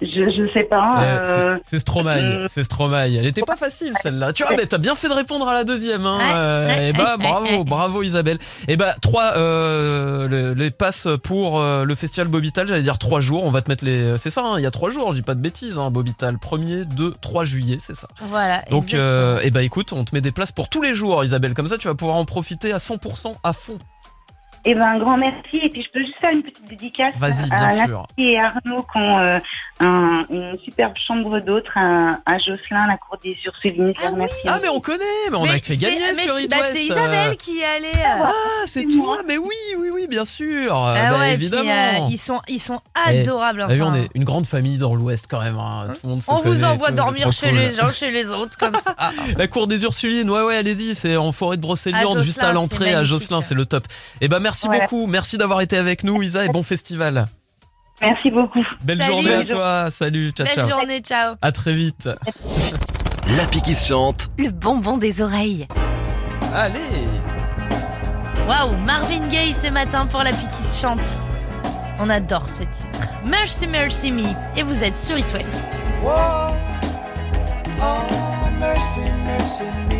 Je, je sais pas. Euh, c'est- Stromae, euh, c'est Stromae. Elle était pas facile celle-là. Tu vois, mais t'as bien fait de répondre à la deuxième. Hein. Ouais, Euh, et bah ouais, bravo, bravo Isabelle. Et bah trois euh, le- les passes pour euh, le festival Bobital. J'allais dire trois jours. On va te mettre les. C'est ça. hein, Il y a trois jours. Je dis pas de bêtises. Hein, Bobital, 1er, 2, 3 juillet, c'est ça. Voilà. Donc, euh, et bah écoute, on te met des places pour tous les jours, Isabelle. Comme ça, tu vas pouvoir en profiter à 100% à fond. Eh ben, un grand merci. Et puis, je peux juste faire une petite dédicace Vas-y, à bien Nathalie sûr. et Arnaud qui ont euh, un- une superbe chambre d'hôte à, à Josselin, la cour des Ursulines. Je les remercie. Ah mais on connaît, mais on a fait gagner sur c'est- It bah. Isabelle qui y allait. euh. Ah, c'est toi. Mais oui, oui, oui, bien sûr. Ah Bah, ouais, puis, évidemment. euh, ils sont, ils sont Eh, adorables. T'as vu, enfin. on est une grande famille dans l'Ouest quand même. hein. Tout le monde se On vous connaît envoie tout, dormir chez cool. les uns, chez les autres, comme ça. La cour des Ursulines, ouais, ouais, allez-y, c'est en forêt de Brocéliande, juste à l'entrée à. Josselin, c'est le top. Et bah merci Voilà. beaucoup, merci d'avoir été avec nous, Isa, et bon festival. Merci beaucoup. Belle Salut. journée à toi, salut, ciao, Belle ciao. journée, ciao. À très vite. L'appli qui se chante. Le bonbon des oreilles. Allez. Waouh, Marvin Gaye ce matin pour la pique qui se chante. On adore ce titre. Mercy, Mercy Me. Et vous êtes sur It West. Oh, mercy, mercy me.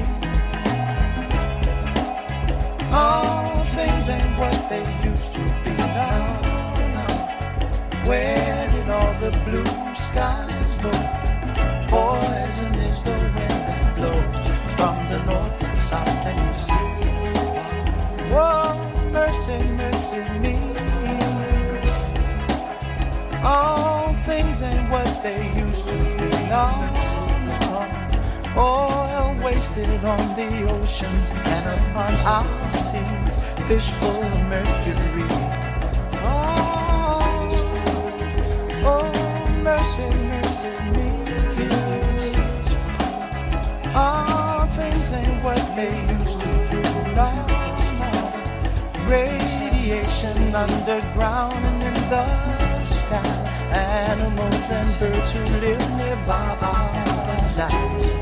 All things ain't what they used to be now. now. Where did all the blue skies go? Poison is the wind that blows from the north and south and east. Whoa, mercy, mercy me. All things ain't what they used to be. No, no. Oh, Wasted on the oceans and upon our seas. Fish full of mercury. Oh, oh, mercy, mercy me. All things ain't what they used to be. No, no. Radiation underground and in the sky. Animals and birds who live nearby are dying.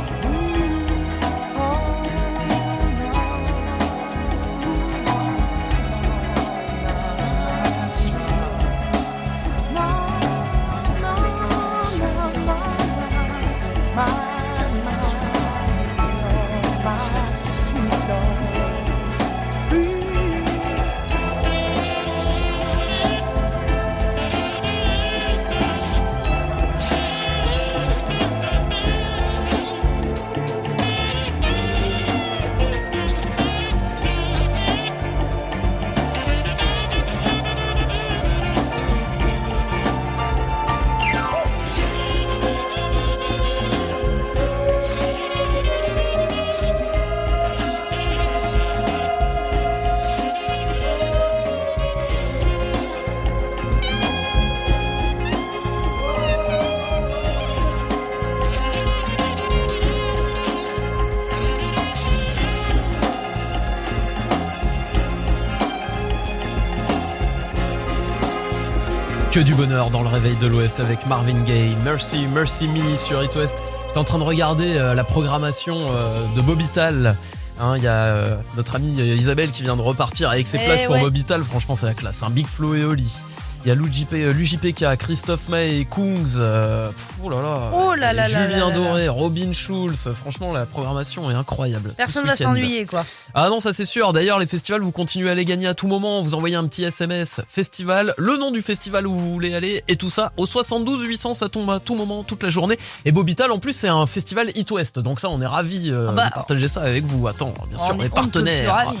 Que du bonheur dans le réveil de l'Ouest avec Marvin Gaye. Mercy, Mercy Me sur It West. J'étais en train de regarder euh, la programmation euh, de Bobital. Hein, Il y a euh, notre amie Isabelle qui vient de repartir avec ses Eh places pour ouais. Mobital. Franchement, c'est la classe. Un Big Flo et Oli. Il y a l'UJP, euh, l'UJPK, Christophe May, Kungs. euh, pff, oh là là. Oh là là là Julien là. Doré, Robin Schulz. Franchement, la programmation est incroyable. Personne Tout va s'ennuyer, quoi. Ah non, ça c'est sûr. D'ailleurs, les festivals, vous continuez à les gagner à tout moment. Vous envoyez un petit SMS festival, le nom du festival où vous voulez aller et tout ça au 72 800. Ça tombe à tout moment, toute la journée. Et Bobital, en plus, c'est un festival Hit West. Donc ça, on est ravis euh, Ah bah, de partager ça avec vous. Attends, bien sûr, On est ne partenaires.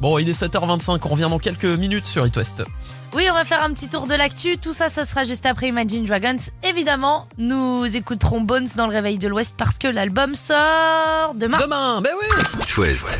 Bon, il est 7h25. On revient dans quelques minutes sur Hit West. Oui, on va faire un petit tour de l'actu. Tout ça, ça sera juste après Imagine Dragons. Évidemment, nous écouterons Bones dans le réveil de l'Ouest parce que l'album sort demain. Demain, ben oui. West.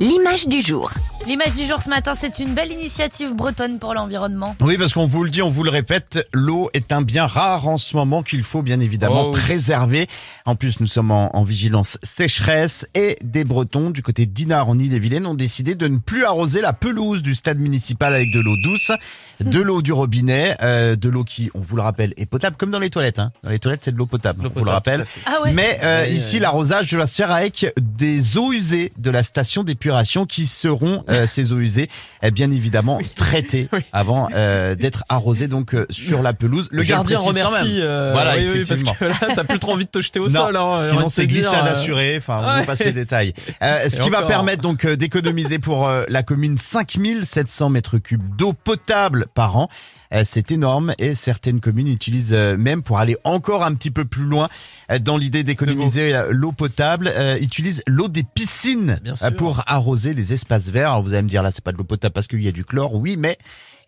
L'image du jour. L'image du jour ce matin, c'est une belle initiative bretonne pour l'environnement. Oui, parce qu'on vous le dit, on vous le répète, l'eau est un bien rare en ce moment qu'il faut bien évidemment Oh préserver. En plus, nous sommes en, en vigilance sécheresse et des Bretons du côté d'Inard en Ille-et-Vilaine ont décidé de ne plus arroser la pelouse du stade municipal avec de l'eau douce, de l'eau du robinet, euh, de l'eau qui, on vous le rappelle, est potable comme dans les toilettes. Hein. Dans les toilettes, c'est de l'eau potable, L'eau on vous le potable, rappelle. Ah ouais Mais euh, Oui, ici, oui. l'arrosage de la se faire avec des eaux usées de la station d'épuration qui seront, euh, ces eaux usées, eh bien évidemment traitées Oui. avant euh, d'être arrosées donc euh, sur la pelouse. Le gardien remercie. euh, Voilà, oui, oui, parce effectivement. que là, t'as plus trop envie de te jeter au Non, sol. Hein, sinon c'est glissade euh, assurée. Enfin, on ouais. vous passe les détails. Euh, ce Et qui va permettre donc euh, d'économiser pour euh, la commune 5700 mètres cubes d'eau potable par an. Euh, C'est énorme et certaines communes utilisent euh, même pour aller encore un petit peu plus loin euh, dans l'idée d'économiser l'eau potable, euh, utilisent l'eau des piscines pour arroser les espaces verts. Alors vous allez me dire là c'est pas de l'eau potable parce qu'il y a du chlore, oui, mais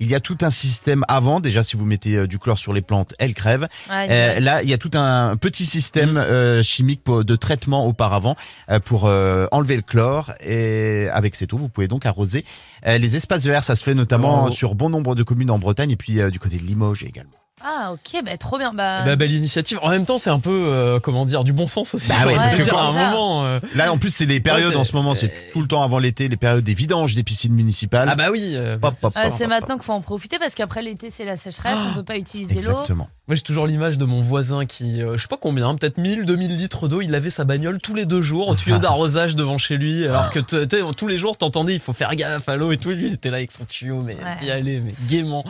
il y a tout un système avant. Déjà si vous mettez euh, du chlore sur les plantes, elles crèvent. Ouais, Euh, là, il y a tout un petit système Mm. euh, chimique de traitement auparavant pour euh, enlever le chlore. Et avec cette eau, vous pouvez donc arroser les espaces verts. Ça se fait notamment Oh. sur bon nombre de communes en Bretagne et puis du côté de Limoges également. Ah ok, bah trop bien. Bah, Bah, belle initiative. En même temps, c'est un peu, euh, comment dire, du bon sens aussi. Bah ouais, parce que dire, quand- à un moment. euh, Là, en plus, c'est les périodes en ce moment. C'est tout le temps avant l'été, les périodes des vidanges des piscines municipales. Ah bah oui. euh, ah, c'est maintenant qu'il faut en profiter parce qu'après l'été c'est la sécheresse, on peut pas utiliser l'eau. Exactement. Moi, j'ai toujours l'image de mon voisin qui, euh, je sais pas combien, peut-être 1000, 2000 litres d'eau, il lavait sa bagnole tous les deux jours au tuyau d'arrosage devant chez lui, alors que tous les jours, t'entendais, il faut faire gaffe à l'eau et tout, et lui, il était là avec son tuyau, mais Ouais. y aller, mais gaiement.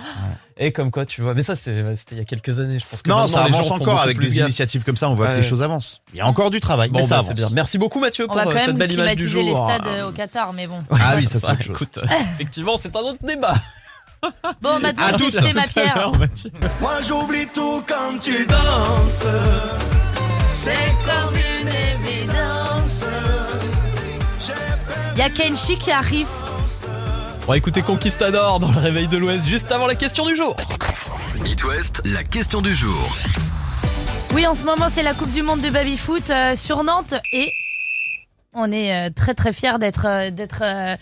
Et comme quoi, tu vois, mais ça, c'est- c'était il y a quelques années, je pense que Non, ça les gens avance encore avec des gaffe. initiatives comme ça. On voit que les choses avancent. Il y a encore du travail, Bon, mais ça bah, c'est avance. bien. Merci beaucoup, Mathieu, On pour va euh, quand cette même belle image du climatiser les jour. stades euh, au Qatar, mais bon. Ah oui, ça c'est Ça, écoute, effectivement, c'est un autre débat. Bon, maintenant À ma tout à pierre. Mathieu. Moi j'oublie tout quand tu danses. C'est comme une évidence. Il y a Kenshi qui arrive. On va écouter Conquistador dans le réveil de l'Ouest juste avant la question du jour. Hit West, la question du jour. Oui, en ce moment, c'est la Coupe du Monde de baby-foot euh, sur Nantes et on est euh, très très fiers d'être euh, d'être euh,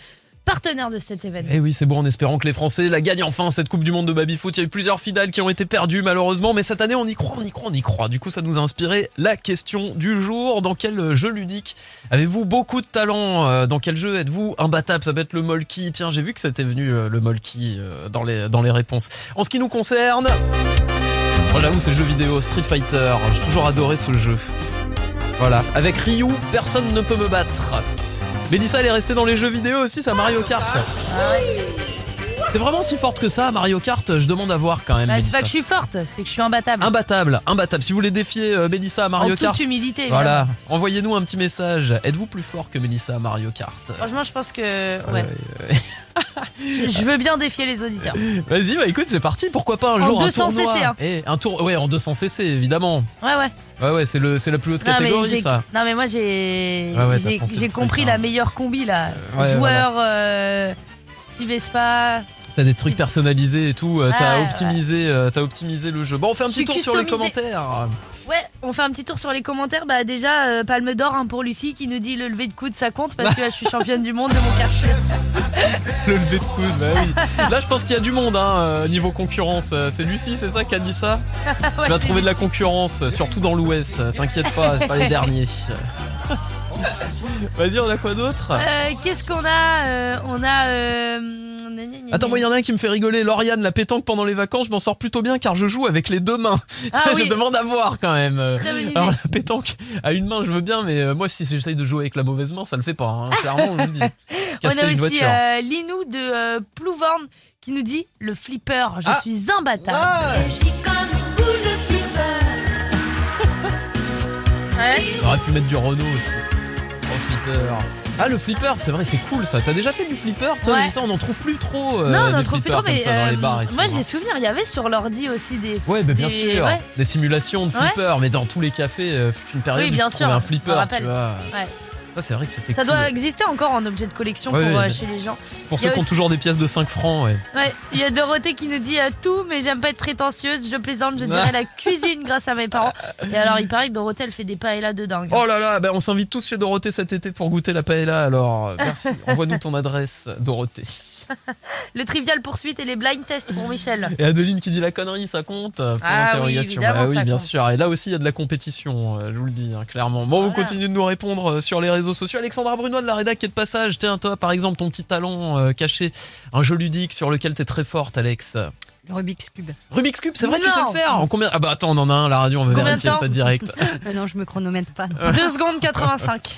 partenaire de cet événement. Eh oui, c'est bon en espérant que les Français la gagnent enfin cette Coupe du Monde de baby-foot. Il y a eu plusieurs finales qui ont été perdues malheureusement, mais cette année on y croit, on y croit, on y croit. Du coup, ça nous a inspiré la question du jour. Dans quel jeu ludique avez-vous beaucoup de talent Euh, Dans quel jeu êtes-vous imbattable? Ça peut être le Molki. Tiens, j'ai vu que c'était venu euh, le Molki euh, dans les dans les réponses. En ce qui nous concerne, moi j'avoue c'est le jeu vidéo Street Fighter. J'ai toujours adoré ce jeu. Voilà, avec Ryu, personne ne peut me battre. Mélissa, elle est restée dans les jeux vidéo aussi, ça Mario Kart. T'es vraiment si forte que ça, Mario Kart Je demande à voir quand même. Bah, c'est pas que je suis forte, c'est que je suis imbattable. Imbattable, imbattable. Si vous voulez défier euh, Mélissa à Mario en toute Kart, humilité. voilà, envoyez-nous un petit message. Êtes-vous plus fort que Mélissa à Mario Kart? Franchement, je pense que Ouais, ouais. Je veux bien défier les auditeurs. Vas-y, bah écoute, c'est parti. Pourquoi pas un En jour 200 un tournoi cc, hein. Eh, un tour, ouais, en 200 cc évidemment. Ouais, ouais. Ouais, ouais, c'est le, c'est la plus haute Non mais, catégorie j'ai- ça. non, mais moi, j'ai Ouais, ouais, t'as j'ai- pensé j'ai le truc, compris hein. la meilleure combi là. ouais, Joueur, euh, petit Vespa. T'as des trucs personnalisés et tout. euh, T'as Ah, ouais. optimisé, euh, t'as optimisé le jeu. Bon, on fait un Je petit suis tour sur les commentaires. Ouais, on fait un petit tour sur les commentaires. Bah déjà, euh, Palme d'or hein, pour Lucie qui nous dit le lever de coude ça compte parce que là je suis championne du monde de mon quartier. Le lever de coude, bah oui. Là, je pense qu'il y a du monde, hein, euh, niveau concurrence. Euh, C'est Lucie, c'est ça qui a dit ça Ouais, Tu vas trouver de la concurrence, euh, surtout dans l'Ouest. Euh, T'inquiète pas, c'est pas les derniers. Vas-y, on a quoi d'autre? Euh, Qu'est-ce qu'on a Euh, On a euh, Attends, moi, il y en a un qui me fait rigoler. Lauriane, la pétanque pendant les vacances, je m'en sors plutôt bien car je joue avec les deux mains. Ah je oui. demande à voir quand même. Alors, la pétanque à une main, je veux bien, mais euh, moi, si j'essaye de jouer avec la mauvaise main, ça le fait pas. hein. Clairement, on le dit. On a une aussi voiture. euh, Linou de euh, Plouvorne qui nous dit le flipper, je Ah. suis imbattable. Et je vis comme une boule de flipper. Ouais. On aurait pu mettre du Renault aussi. Flipper. Ah, le flipper, c'est vrai, c'est cool ça. T'as déjà fait du flipper, toi Ouais. Ça, on n'en trouve plus trop. euh, non, on des en trouve plus trop, mais ça dans les euh, bars et tout, moi hein. j'ai souvenir, il y avait sur l'ordi aussi des. Ouais, mais bien des- sûr. ouais. Des simulations de Ouais. flipper, mais dans tous les cafés, euh, une période Oui, où bien tu sûr, un flipper, tu vois. Ouais. Ça, c'est vrai que c'était Ça cool. doit exister encore en objet de collection Ouais, pour, ouais, euh, chez les gens. Pour ceux qui ont aussi- toujours des pièces de 5 francs, ouais. Ouais, il y a Dorothée qui nous dit euh, tout, mais j'aime pas être prétentieuse, je plaisante, je dirais la cuisine grâce à mes parents. Et alors, il paraît que Dorothée, elle fait des paellas de dingue. Oh là là, ben on s'invite tous chez Dorothée cet été pour goûter la paella. Alors, euh, merci. Envoie-nous ton adresse, Dorothée. Le trivial poursuite et les blind tests pour Michel. Et Adeline qui dit la connerie, ça compte euh, Point Ah oui, évidemment, Bah oui, ça bien compte. sûr. Et là aussi, il y a de la compétition, euh, je vous le dis, hein, clairement. Bon, vous continuez de nous répondre euh, sur les réseaux sociaux. Alexandra Brunois de la rédac qui est de passage. Tiens, toi, par exemple, ton petit talent euh, caché, un jeu ludique sur lequel t'es très forte, Alex. Le Rubik's Cube. Rubik's Cube, c'est vrai, tu sais Non. le faire En combien? Ah bah attends, on en a un, la radio, on va Combien vérifier ça direct. Non, je me chronomètre pas. 2 secondes 85.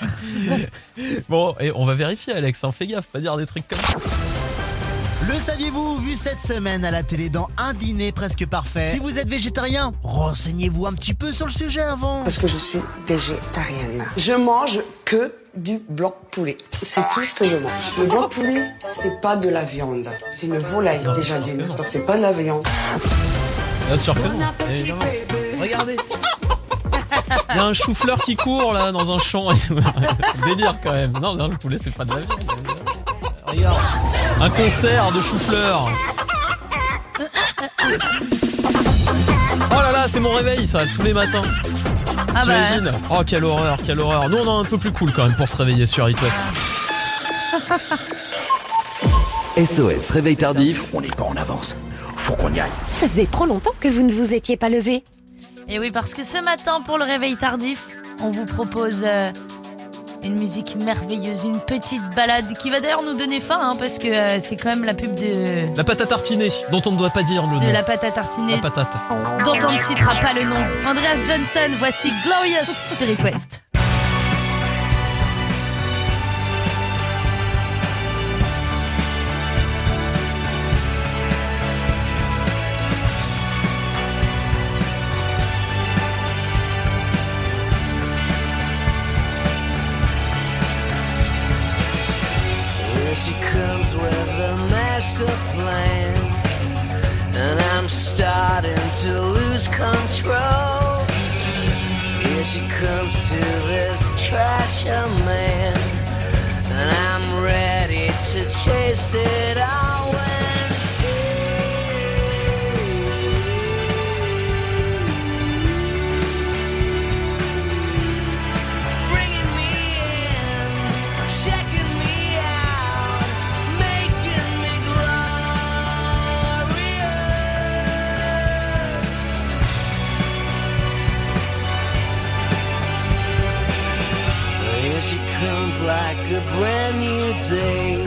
bon, et on va vérifier, Alex. Hein, fais gaffe, pas dire des trucs comme ça. Le saviez-vous, vu cette semaine à la télé dans Un dîner presque parfait Si vous êtes végétarien, renseignez-vous un petit peu sur le sujet avant. Parce que je suis végétarienne. Je mange que du blanc poulet. C'est tout ce que je mange. Le blanc poulet, c'est pas de la viande. C'est une volaille déjà d'une. Donc c'est pas de la viande. Bien sûr que non. Regardez. Il y a un chou-fleur qui court là dans un champ. Délire quand même. Non, non, le poulet c'est pas de la viande. Regarde. Un concert de chou-fleur. Oh là là, c'est mon réveil ça, tous les matins. Ah bah, T'imagines Oh quelle horreur, quelle horreur. Nous on est un peu plus cool quand même pour se réveiller sur It. SOS Réveil Tardif. On n'est pas en avance. Faut qu'on y aille. Ça faisait trop longtemps que vous ne vous étiez pas levé. Et oui, parce que ce matin, pour le réveil tardif, on vous propose euh, une musique merveilleuse, une petite balade qui va d'ailleurs nous donner faim, hein, parce que euh, c'est quand même la pub de, La pâte à tartiner, dont on ne doit pas dire le de nom. la pâte à tartiner, La patate. dont on ne citera pas le nom. Andreas Johnson, voici Glorious sur It she comes with a master plan. And I'm starting to lose control. Here she comes to this trasher man. And I'm ready to chase it all when comes like a brand new day,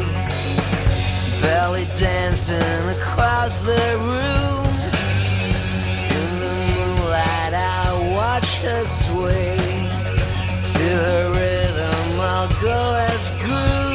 belly dancing across the room. In the moonlight, I watch her sway. To her rhythm, I'll go as groom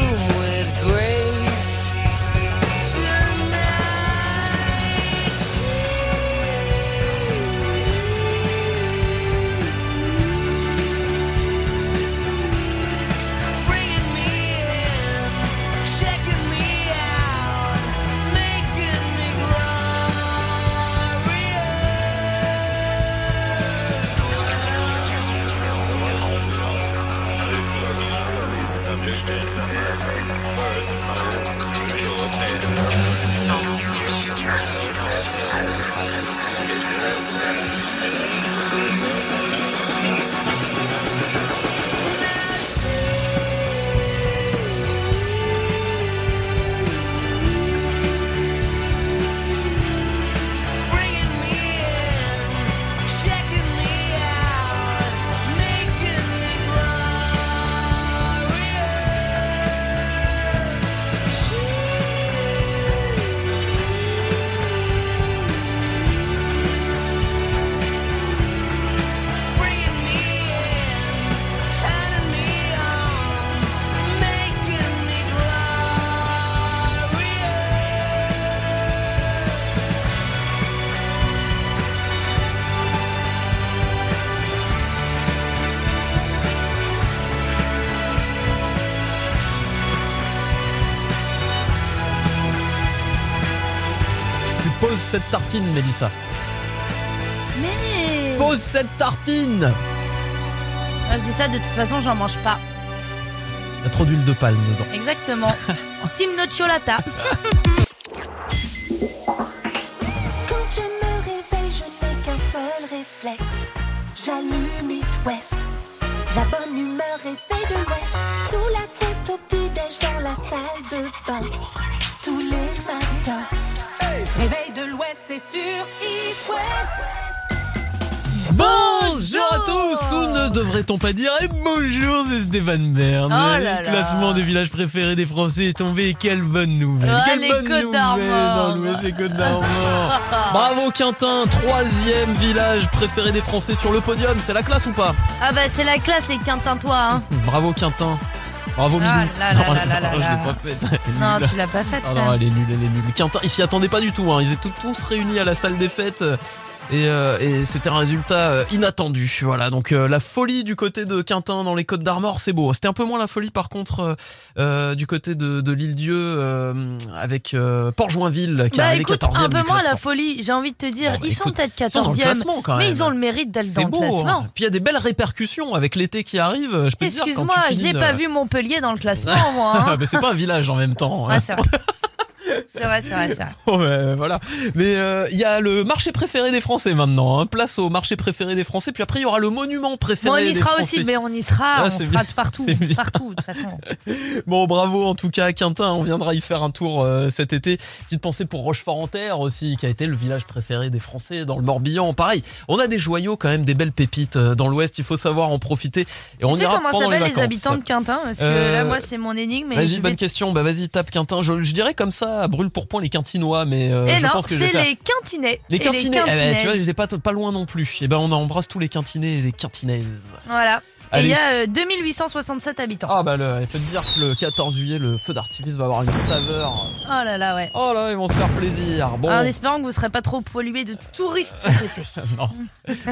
cette tartine, Mélissa. Mais. Pose cette tartine Moi, je dis ça, de toute façon, j'en mange pas. Il y a trop d'huile de palme dedans. Exactement. Team Nocciolata. Devrait-on pas dire eh, bonjour, c'est Stéphane Bern. Oh là le là. classement des villages préférés des Français est tombé. Quelle bonne nouvelle Ah, Quelle les bonne Côtes nouvelle d'Armor. dans l'Ouest, les Côtes d'Armor Bravo Quintin, troisième village préféré des Français sur le podium. C'est la classe ou pas Ah bah c'est la classe les quintintois hein. Bravo Quintin. Bravo Milou. Ah là là Non, là là non, là je là. l'ai pas faite. Elle est Non nulle. tu l'as pas faite Ah non, elle est nulle, elle est nulle. Quintin, ils s'y attendaient pas du tout. Hein. Ils étaient tous réunis à la salle des fêtes. Et, euh, et c'était un résultat euh, inattendu. Voilà, donc euh, la folie du côté de Quintin dans les Côtes d'Armor, c'est beau. C'était un peu moins la folie par contre euh, euh, du côté de, de l'île Dieu euh, avec euh, Port-Joinville qui Bah arrivé écoute, 14e un peu moins la folie, j'ai envie de te dire, Bon, bah, ils sont écoute, peut-être ils sont dans le 14e, classement, quand mais ils ont le mérite d'être dans le beau. classement. hein. Puis il y a des belles répercussions avec l'été qui arrive. Je peux Excuse-moi, j'ai pas vu Montpellier dans le classement moi. Ah, hein. mais c'est pas un village en même temps. Ouais, c'est vrai. C'est vrai, c'est vrai, c'est vrai. Ouais, voilà. Mais euh, il y a le marché préféré des Français maintenant. hein. Place au marché préféré des Français. Puis après, il y aura le monument préféré Bon, on y des sera Français. aussi, mais on y sera, Ah, on sera bien, partout, partout de toute façon. Bon, bravo en tout cas à Quintin. On viendra y faire un tour euh, cet été. Petite pensée pour Rochefort-en-Terre aussi, qui a été le village préféré des Français dans le Morbihan. Pareil, on a des joyaux quand même, des belles pépites euh, dans l'Ouest. Il faut savoir en profiter. Et on tu sais ira comment les s'appellent les, vacances. habitants de Quintin Parce que Euh, là, moi, c'est mon énigme. Vas-y, vais bonne question. Bah vas-y, tape Quintin. Je, je dirais comme ça, brûle pour point les Quintinois, mais euh, Et je non, pense que je c'est les quintinais. Les quintinais, eh ben, tu vois, j'étais pas, pas loin non plus. Et ben, on embrasse tous les quintinais et les quintinaises. Voilà. Et il y a euh, 2867 habitants. Ah bah, le, il peut te dire que le 14 juillet, le feu d'artifice va avoir une saveur. Oh là là, ouais. Oh là, ils vont se faire plaisir. Bon, En espérant que vous serez pas trop pollués de touristes cet été. non.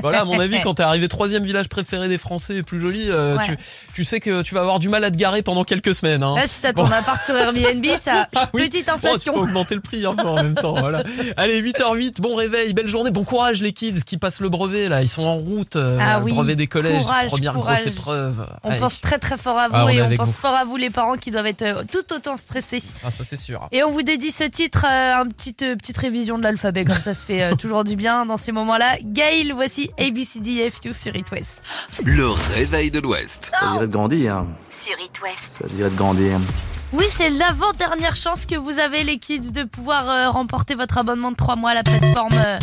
Voilà, à mon avis, quand t'es arrivé troisième village préféré des Français et plus joli, euh, Ouais. tu, tu sais que tu vas avoir du mal à te garer pendant quelques semaines. Hein. Là, si t'as ton Bon. appart sur Airbnb, ça Ah oui. petite tu inflation. peux augmenter le prix un peu en même temps. Voilà. Allez, 8h08, bon réveil, belle journée, bon courage les kids qui passent le brevet là. Ils sont en route, euh, Ah oui, brevet des collèges, courage, première courage. grosse On Allez. pense très très fort à vous Ah, on et on pense vous. fort à vous les parents qui doivent être euh, tout autant stressés. Ah, ça c'est sûr. Et on vous dédie ce titre, euh, un petite, euh, petite révision de l'alphabet, comme ça se fait euh, toujours du bien dans ces moments-là. Gail, voici ABCDFU sur It West. Le réveil de l'Ouest. Ça dirait de grandir. Sur It West. Ça dirait de grandir. Oui, c'est l'avant-dernière chance que vous avez, les kids, de pouvoir euh, remporter votre abonnement de 3 mois à la plateforme euh,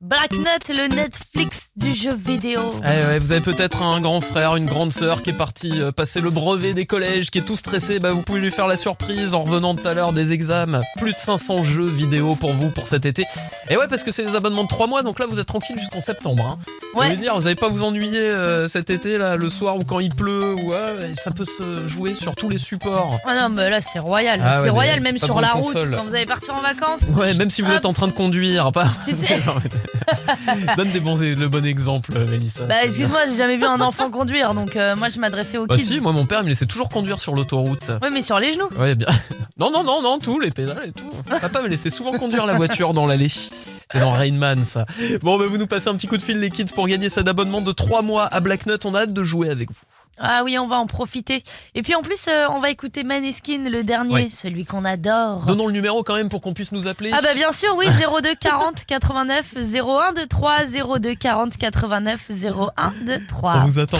Black Nut, le Netflix du jeu vidéo. Eh ouais, vous avez peut-être un grand frère, une grande sœur qui est parti euh, passer le brevet des collèges, qui est tout stressé. Bah, vous pouvez lui faire la surprise en revenant tout à l'heure des examens. Plus de 500 jeux vidéo pour vous pour cet été. Et ouais, parce que c'est des abonnements de 3 mois, donc là vous êtes tranquille jusqu'en septembre. Hein. Ouais. Je veux dire, vous n'allez pas vous ennuyer euh, cet été là, le soir ou quand il pleut. Ou, ça peut se jouer sur tous les supports. Ah non, mais là c'est royal. Ah ouais, c'est royal même sur la route quand vous allez partir en vacances. Ouais, même si vous êtes en train de conduire, pas. Donne des bons, le bon exemple, Mélissa. Bah excuse-moi, j'ai jamais vu un enfant conduire, donc euh, moi je m'adressais aux Bah kids. si, moi mon père me laissait toujours conduire sur l'autoroute. Oui, mais sur les genoux. Ouais, bien. Non, non, non, non, tout, les pédales et tout. Papa me laissait souvent conduire la voiture dans l'allée. C'était dans Rainman, ça. Bon, bah, vous nous passez un petit coup de fil, les kids, pour gagner cet abonnement de 3 mois à Black Nut. On a hâte de jouer avec vous. Ah oui, on va en profiter. Et puis en plus, euh, on va écouter Maneskin, le dernier, Ouais. celui qu'on adore. Donnons le numéro quand même pour qu'on puisse nous appeler. Ah bah bien sûr, oui, 02 40 89 01 23 02 40 89 01 23. On vous attend.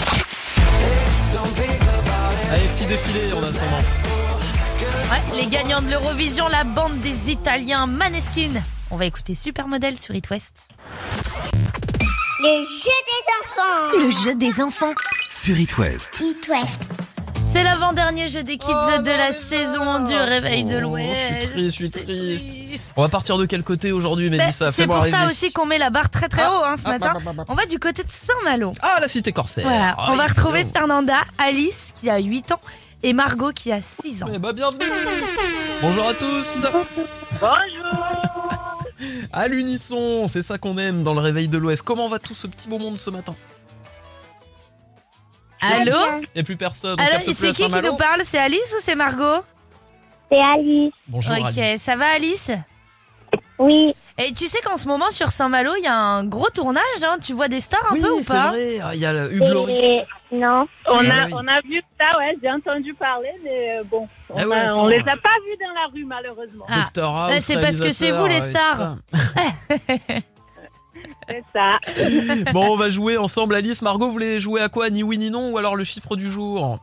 Allez, petit défilé en attendant. Ouais, les gagnants de l'Eurovision, la bande des Italiens Maneskin. On va écouter Supermodel sur It West. Le jeu des enfants. Le jeu des enfants. Sur It West. It West. C'est l'avant-dernier jeu des kids de la saison du réveil de Oh, l'Ouest. je suis triste, je suis triste. On va partir de quel côté aujourd'hui, Bah, Mélissa c'est pour ça aussi qu'on met la barre très très haut hein, ce ah, matin. bah, bah, bah. On va du côté de Saint-Malo. Ah, la cité corsaire. Voilà, on va Ah, retrouver. Fernanda, Alice qui a 8 ans et Margot qui a 6 ans. Eh bah, bienvenue. Bonjour à tous. Bonjour. À l'unisson, c'est ça qu'on aime dans le réveil de l'Ouest. Comment va tout ce petit beau monde ce matin? Allô? Il n'y a plus personne. on Alors, capte plus c'est à qui qui Saint-Malo nous parle? C'est Alice ou c'est Margot? C'est Alice. Bonjour Ok, Alice. ça va Alice? Oui. Et tu sais qu'en ce moment sur Saint-Malo, il y a un gros tournage, hein. tu vois des stars un Oui, peu ou c'est pas? vrai. Ah, Il y a le Hugues Laurie. Et- Non. On Ah a, on a vu ça, ouais, j'ai entendu parler, mais euh, bon, on, Ah ouais, a- attends. on les a pas vus dans la rue malheureusement. Ah. Ouais, c'est parce que c'est vous, les stars. C'est ça. Bon, on va jouer ensemble. Alice, Margot, vous voulez jouer à quoi Ni oui ni non ou alors le chiffre du jour?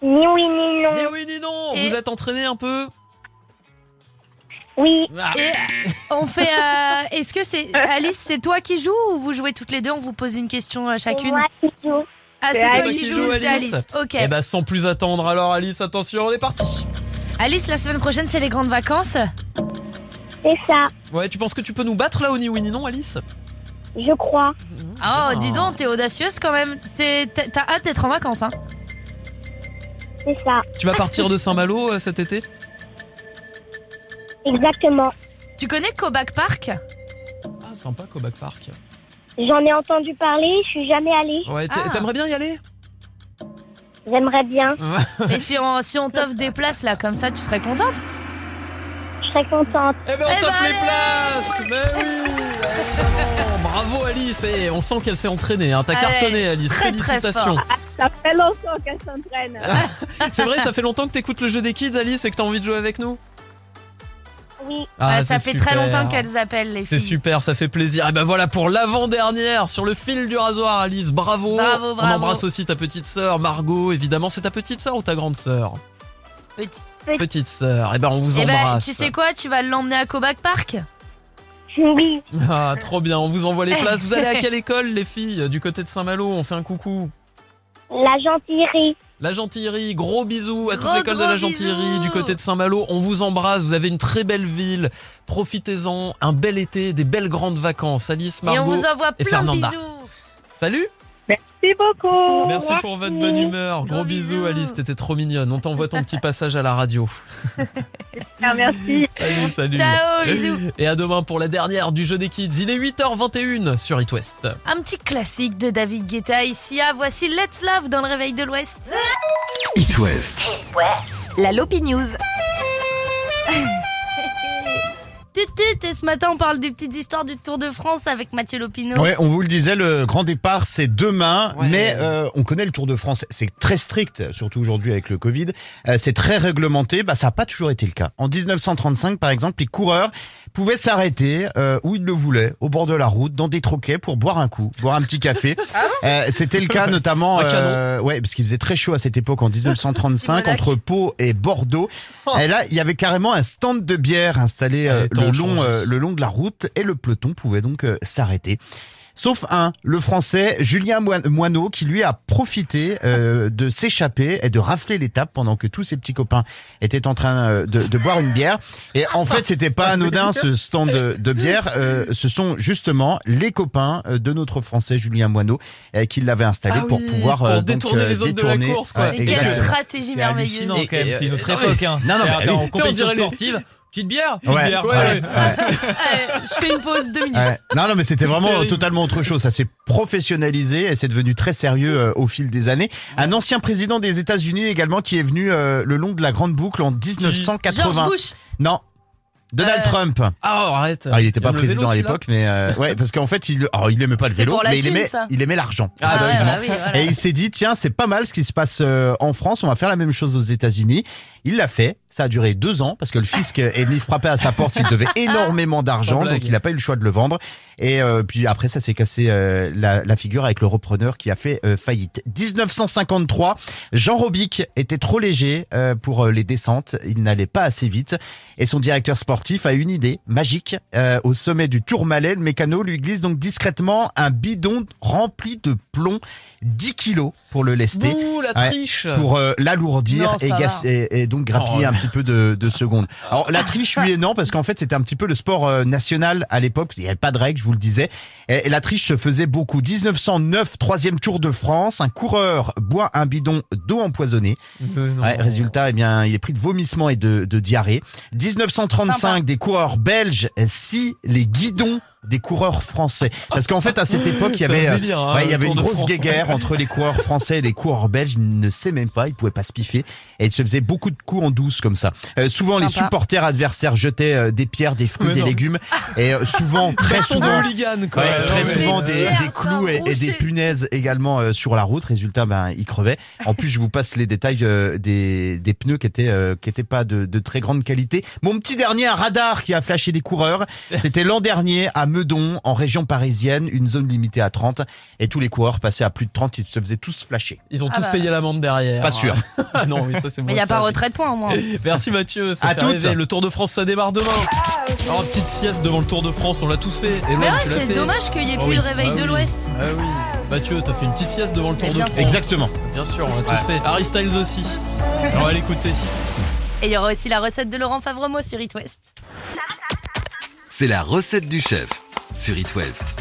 Ni oui ni non. Ni oui ni non. Et- Vous êtes entraîné un peu? Oui. Ah. Et on fait. euh, Est-ce que c'est Alice, c'est toi qui joues ou vous jouez toutes les deux On vous pose une question euh, C'est chacune. moi qui joue. Ah, C'est toi Alice. qui joues, c'est Alice. Ok. Eh ben, sans plus attendre, alors Alice, attention, on est parti. Alice, la semaine prochaine, c'est les grandes vacances? C'est ça. Ouais, tu penses que tu peux nous battre là au ni oui ni non, Alice? Je crois. Oh, dis donc, t'es audacieuse quand même. T'es- t'as t'as hâte d'être en vacances, hein C'est ça. Tu vas partir de Saint-Malo euh, cet été? Exactement. Tu connais Koback Park? Ah, sympa, Koback Park. J'en ai entendu parler, je suis jamais allée. Ouais, Ah. t'aimerais bien y aller? J'aimerais bien. Et si on, si on t'offre des places là comme ça, tu serais contente? Je serais contente. Eh ben, on Eh t'offre ben, les places Mais oui évidemment. Bravo Alice Et on sent qu'elle s'est entraînée, hein. t'as cartonné Alice, très, très félicitations fort. Ça fait longtemps qu'elle s'entraîne. C'est vrai, ça fait longtemps que t'écoutes le jeu des kids Alice et que t'as envie de jouer avec nous? Oui. Ah, Ouais, Ça c'est fait très longtemps qu'elles appellent les C'est filles. super, ça fait plaisir. Et ben voilà pour l'avant-dernière sur le fil du rasoir, Alice. Bravo. Bravo, On bravo. embrasse aussi ta petite sœur, Margot. Évidemment, c'est ta petite sœur ou ta grande sœur Petit. Petite sœur. Et ben on vous Eh ben, embrasse. tu sais quoi Tu vas l'emmener à Koback Park Oui. Ah, trop bien. On vous envoie les places. Vous allez à quelle école, les filles Du côté de Saint-Malo? On fait un coucou. La gentillerie. La Gentillerie, gros bisous à toute l'école de la Gentillerie du côté de Saint-Malo. On vous embrasse, vous avez une très belle ville. Profitez-en, un bel été, des belles grandes vacances. Alice, Et on Margot vous envoie et plein de Fernanda. bisous. Salut Merci beaucoup. Merci pour votre bonne humeur. Gros, Gros bisous, bisous. Alice, t'étais trop mignonne. On t'envoie ton petit passage à la radio. Ah, merci. Salut, salut. Ciao, bisous. Et à demain pour la dernière du jeu des kids. Il est 8h21 sur It West. Un petit classique de David Guetta ici. Ah, voici Let's Love dans le réveil de l'Ouest. It West. La Lopi News. Tut, tut, Et ce matin, on parle des petites histoires du Tour de France avec Mathieu Lopineau. Ouais, on vous le disait, le grand départ c'est demain, Ouais. mais euh, on connaît le Tour de France, c'est très strict, surtout aujourd'hui avec le Covid. Euh, c'est très réglementé, bah ça n'a pas toujours été le cas. En 1935, par exemple, les coureurs pouvaient s'arrêter euh, où ils le voulaient, au bord de la route, dans des troquets pour boire un coup, boire un petit café. Euh, C'était le cas notamment, euh, ouais, parce qu'il faisait très chaud à cette époque en 1935 Simonac. entre Pau et Bordeaux. Et là, il y avait carrément un stand de bière installé euh, le long, euh, le long de la route et le peloton pouvait donc euh, s'arrêter. Sauf un, le français Julien Moine- Moineau, qui lui a profité euh, de s'échapper et de rafler l'étape pendant que tous ses petits copains étaient en train euh, de, de boire une bière. Et en fait, c'était pas anodin ce stand de, de bière. Euh, ce sont justement les copains euh, de notre français Julien Moineau euh, qui l'avaient installé Ah pour oui, pouvoir pour euh, donc, détourner les autres de la détourner. course, quoi. Ouais, Mais quelle stratégie merveilleuse. c'est notre euh, époque. Hein. Non, non, bah, attends, oui. en compétition On dirait les- sportive, petite bière, une Ouais, bière. Ouais, ouais. Euh, je fais une pause deux minutes. Ouais. Non, non, mais c'était vraiment Terrible. totalement autre chose. Ça s'est professionnalisé et c'est devenu très sérieux euh, au fil des années. Un ancien président des États-Unis également qui est venu euh, le long de la grande boucle en 1980. George Bush. Non. Donald Euh, Trump. Ah, arrête. Ah, il était Il pas vélo, président à l'époque, mais euh, ouais, parce qu'en fait, il, alors, il aimait pas le vélo, mais il thune, aimait, ça. il aimait l'argent. Ah, Ah ouais, bah oui, voilà. Et il s'est dit, tiens, c'est pas mal ce qui se passe euh, en France, on va faire la même chose aux États-Unis. Il l'a fait, ça a duré deux ans, parce que le fisc est venu frapper à sa porte, il devait énormément d'argent, donc il n'a pas eu le choix de le vendre. Et euh, puis après, ça s'est cassé euh, la, la figure avec le repreneur qui a fait euh, faillite. 1953, Jean Robic était trop léger pour les descentes, il n'allait pas assez vite. Et son directeur sportif a une idée magique. Au sommet du Tourmalet, le mécano lui glisse donc discrètement un bidon rempli de plomb, 10 kilos pour le lester. Bouh, la Ouais, triche. pour l'alourdir et, et, et donc grappiller Oh, un petit peu de, de secondes. Alors la triche, oui et non, parce qu'en fait c'était un petit peu le sport euh, national à l'époque. Il n'y avait pas de règles, je vous le disais. Et, et la triche se faisait beaucoup. 1909, troisième Tour de France, un coureur boit un bidon d'eau empoisonnée. Non. Ouais, résultat, eh bien, il est pris de vomissements et de, de diarrhée. 1935, Sympa. des coureurs belges scient les guidons des coureurs français. Parce qu'en fait, à cette époque, il y un avait, euh, délire, hein, ouais, il y avait une de grosse France. guéguerre entre les coureurs français et les coureurs belges. Ils ne sait même pas, ils pouvaient pas se piffer. Et ils se faisaient beaucoup de coups en douce comme ça. Euh, souvent, les supporters adversaires jetaient euh, des pierres, des fruits, Mais des non. légumes. Et euh, souvent, très de souvent, hooligan, quoi. Ouais, très souvent Des des, clous et, et des punaises également euh, sur la route. Résultat, ben ils crevaient. En plus, je vous passe les détails euh, des, des pneus qui étaient euh, qui étaient pas de, de très grande qualité. Mon petit dernier, un radar qui a flashé des coureurs. C'était l'an dernier à Meudon, en région parisienne, une zone limitée à 30, et tous les coureurs passaient à plus de 30, ils se faisaient tous flasher. Ils ont Ah tous bah. payé l'amende derrière. Pas sûr. Ah non, mais ça c'est. Mais il n'y a pas retrait de points au moins. Merci Mathieu, ça À fait toutes. rêver. Le Tour de France ça démarre demain. Alors petite sieste devant le Tour de France, on l'a tous fait. Et ouais, c'est fait dommage qu'il n'y ait Ah plus oui. le réveil Ah de oui. l'Ouest. Ah oui. Mathieu, t'as fait une petite sieste devant le Tour de France. Exactement. Bien sûr, on l'a tous fait. Harry Styles aussi. On va l'écouter. Et il y aura aussi la recette de Laurent Favremo sur It West. C'est la recette du chef sur It West.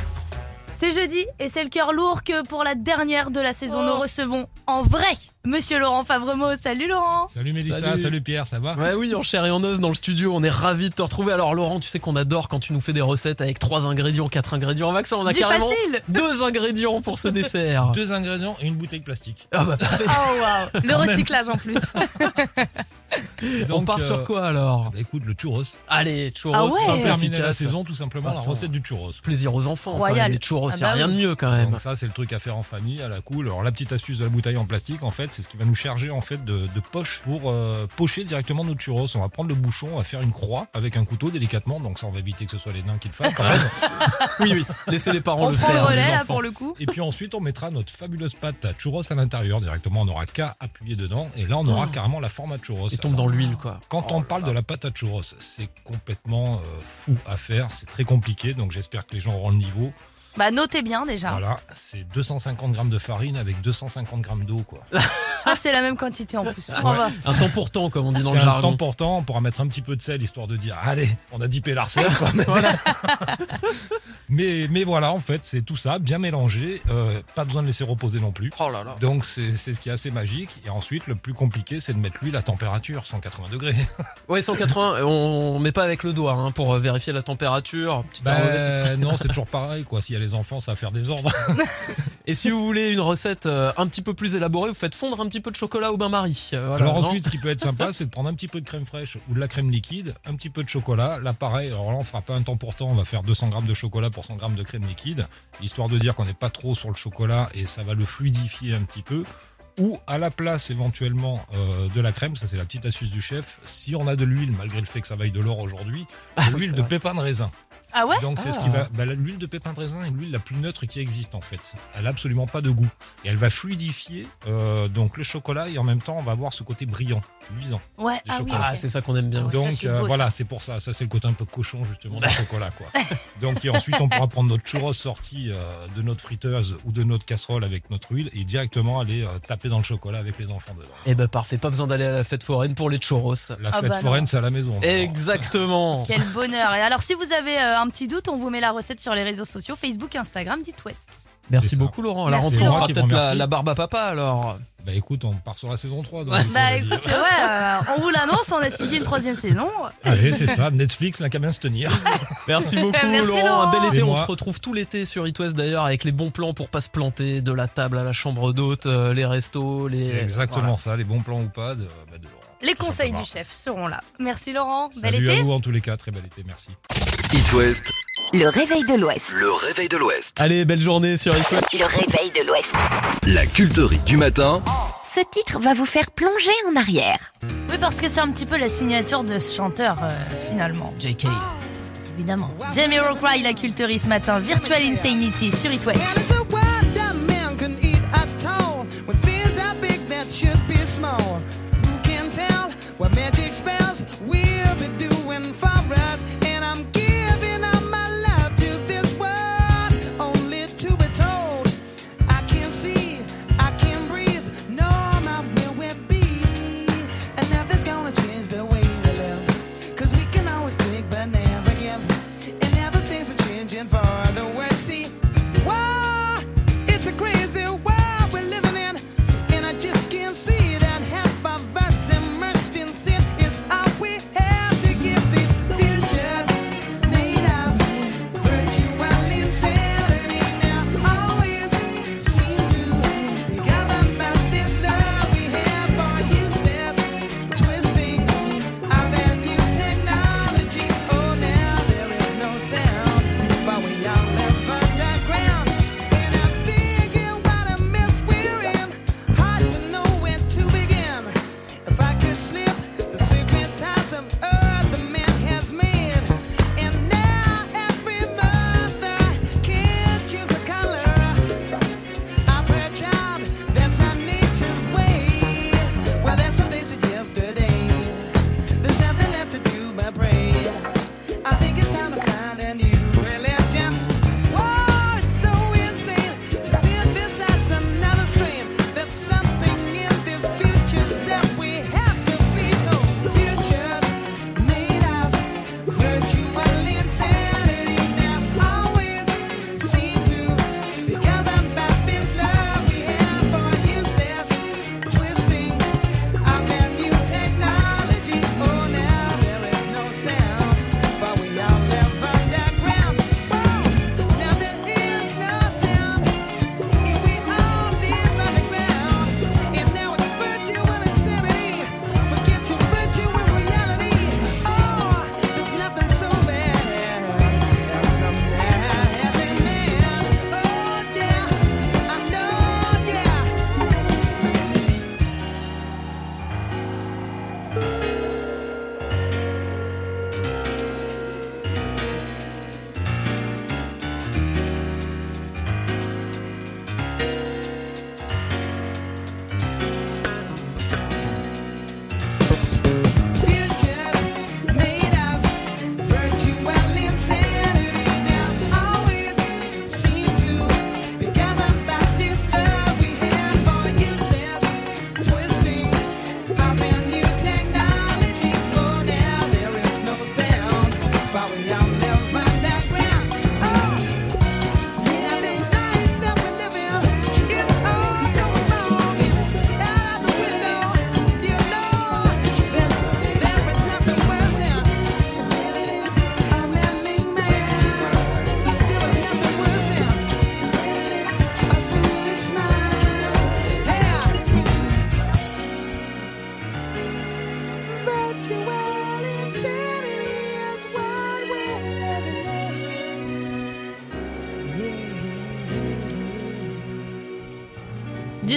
C'est jeudi et c'est le cœur lourd que pour la dernière de la saison, nous recevons en vrai Monsieur Laurent Favremo. Salut Laurent Salut Mélissa, salut. Salut. Pierre, ça va? Ouais, oui, en chair et en os dans le studio, on est ravis de te retrouver. Alors, Laurent, tu sais qu'on adore quand tu nous fais des recettes avec trois ingrédients, quatre ingrédients. Max, on a Du carrément facile deux ingrédients pour ce dessert. Deux ingrédients et une bouteille plastique. Ah bah. Oh waouh Le recyclage en plus. on part euh, sur quoi alors? Bah, écoute, le churros. Allez, churros, Ah ouais simple, terminer la saison, tout simplement, la Attends. recette du churros. Plaisir aux enfants. Royal. Les churros, Ah y a bah rien oui. de mieux quand même. Donc ça, c'est le truc à faire en famille, à la cool. Alors la petite astuce de la bouteille en plastique, en fait, c'est ce qui va nous charger en fait de, de poche pour euh, pocher directement notre churros. On va prendre le bouchon, on va faire une croix avec un couteau délicatement. Donc ça, on va éviter que ce soit les nains qui le fassent quand même. oui, oui. Laissez les parents On le prend faire. le relais là pour le coup. Et puis ensuite, on mettra notre fabuleuse pâte à churros à l'intérieur directement. On n'aura qu'à appuyer dedans. Et là, on aura carrément la forme à churros. Il tombe Alors, dans l'huile, quoi. Quand Oh on parle là. de la pâte à churros, c'est complètement euh, fou à faire. C'est très compliqué. Donc j'espère que les gens auront le niveau. Bah notez bien déjà. Voilà, c'est 250 grammes de farine avec 250 grammes d'eau, quoi. Ah c'est la même quantité en plus. On Ouais. va. Un temps pour temps, comme on dit dans C'est le un jargon. temps portant, on pourra mettre un petit peu de sel histoire de dire allez, on a dipé l'arsène quoi. Mais, mais, mais voilà, en fait, c'est tout ça, bien mélangé, euh, pas besoin de laisser reposer non plus. Oh là là. Donc c'est c'est ce qui est assez magique. Et ensuite, le plus compliqué, c'est de mettre l'huile à température, 180 degrés. Ouais, 180, on met pas avec le doigt hein, pour vérifier la température. Petit thermomètre. Ben, non, c'est toujours pareil quoi. Les enfants, ça va faire des ordres. Et si vous voulez une recette euh, un petit peu plus élaborée, vous faites fondre un petit peu de chocolat au bain-marie. Euh, voilà, alors ensuite, ce qui peut être sympa, c'est de prendre un petit peu de crème fraîche ou de la crème liquide, un petit peu de chocolat. Là, pareil, alors là, on fera pas un temps pour temps, on va faire 200 grammes de chocolat pour 100 grammes de crème liquide, histoire de dire qu'on n'est pas trop sur le chocolat et ça va le fluidifier un petit peu. Ou à la place éventuellement euh, de la crème, ça c'est la petite astuce du chef, si on a de l'huile, malgré le fait que ça vaille de l'or aujourd'hui, Ah l'huile de pépins de raisin. Ah ouais Donc c'est ce Ah. qui va. bah, l'huile de pépins de raisin est l'huile la plus neutre qui existe en fait. Elle a absolument pas de goût et elle va fluidifier euh, donc le chocolat et en même temps on va avoir ce côté brillant, luisant. Ouais, ah oui. Ah, c'est ça qu'on aime bien. Ça, Donc c'est euh, beau, voilà, ça. c'est pour ça. Ça c'est le côté un peu cochon justement du chocolat quoi. Donc et ensuite on pourra prendre notre churros sorti euh, de notre friteuse ou de notre casserole avec notre huile et directement aller euh, taper dans le chocolat avec les enfants dedans. Eh ben parfait, pas besoin d'aller à la fête foraine pour les churros. La Ah fête bah non. foraine c'est à la maison. Exactement. Quel bonheur. Et alors si vous avez euh, un petit doute, on vous met la recette sur les réseaux sociaux, Facebook, Instagram, dites West. Merci beaucoup Laurent. À la rentrée, on fera peut-être la, la barbe à papa alors. Bah écoute, on part sur la saison 3. donc, Ouais. du coup, Bah écoute, ouais, euh, on vous l'annonce, on a signé une troisième saison. Allez, c'est ça, Netflix qu'à bien se tenir. Merci beaucoup Merci, Laurent. Laurent. Un bel été. On se retrouve tout l'été sur It West d'ailleurs avec les bons plans pour pas se planter, de la table à la chambre d'hôte, euh, les restos, les. C'est exactement Voilà. ça, les bons plans ou pas de, bah, de Laurent. Les conseils du chef seront là. Merci Laurent, bel Salut été. à vous en tous les cas, très bel été, merci. It West, Le réveil de l'Ouest. le réveil de l'Ouest. Allez, belle journée sur It West. Le réveil de l'Ouest. La culterie du matin Ce titre va vous faire plonger en arrière. Oui, parce que c'est un petit peu la signature de ce chanteur euh, finalement. JK. Évidemment. Jamie Rockway, la culterie ce matin. Virtual Insanity sur It West.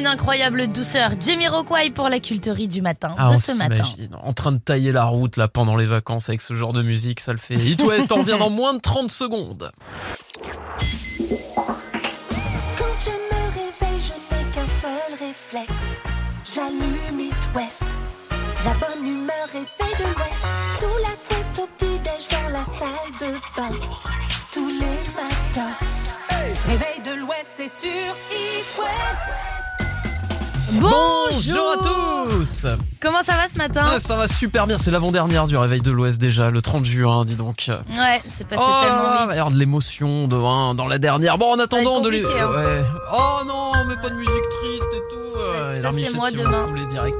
D'une incroyable douceur, Jamie Rockway pour la culterie du matin, Ah, de on ce matin. en train de tailler la route là pendant les vacances avec ce genre de musique, ça le fait. It West en revient dans moins de 30 secondes. Quand je me réveille, je n'ai qu'un seul réflexe. J'allume It West. La bonne humeur est faite de l'Ouest. Sous la couette au petit-déj dans la salle de bain. Tous les matins. Réveil de l'Ouest, c'est sur It West. Bonjour à tous Comment ça va ce matin Ah, Ça va super bien, c'est l'avant-dernière du réveil de l'Ouest déjà, le 30 juin, dis donc. Ouais, c'est passé Oh tellement vite. va y avoir de l'émotion de, hein, dans la dernière. Bon, en attendant de les. hein. Ouais. Oh non, mais pas de musique triste et tout. et ça, c'est moi demain. direct.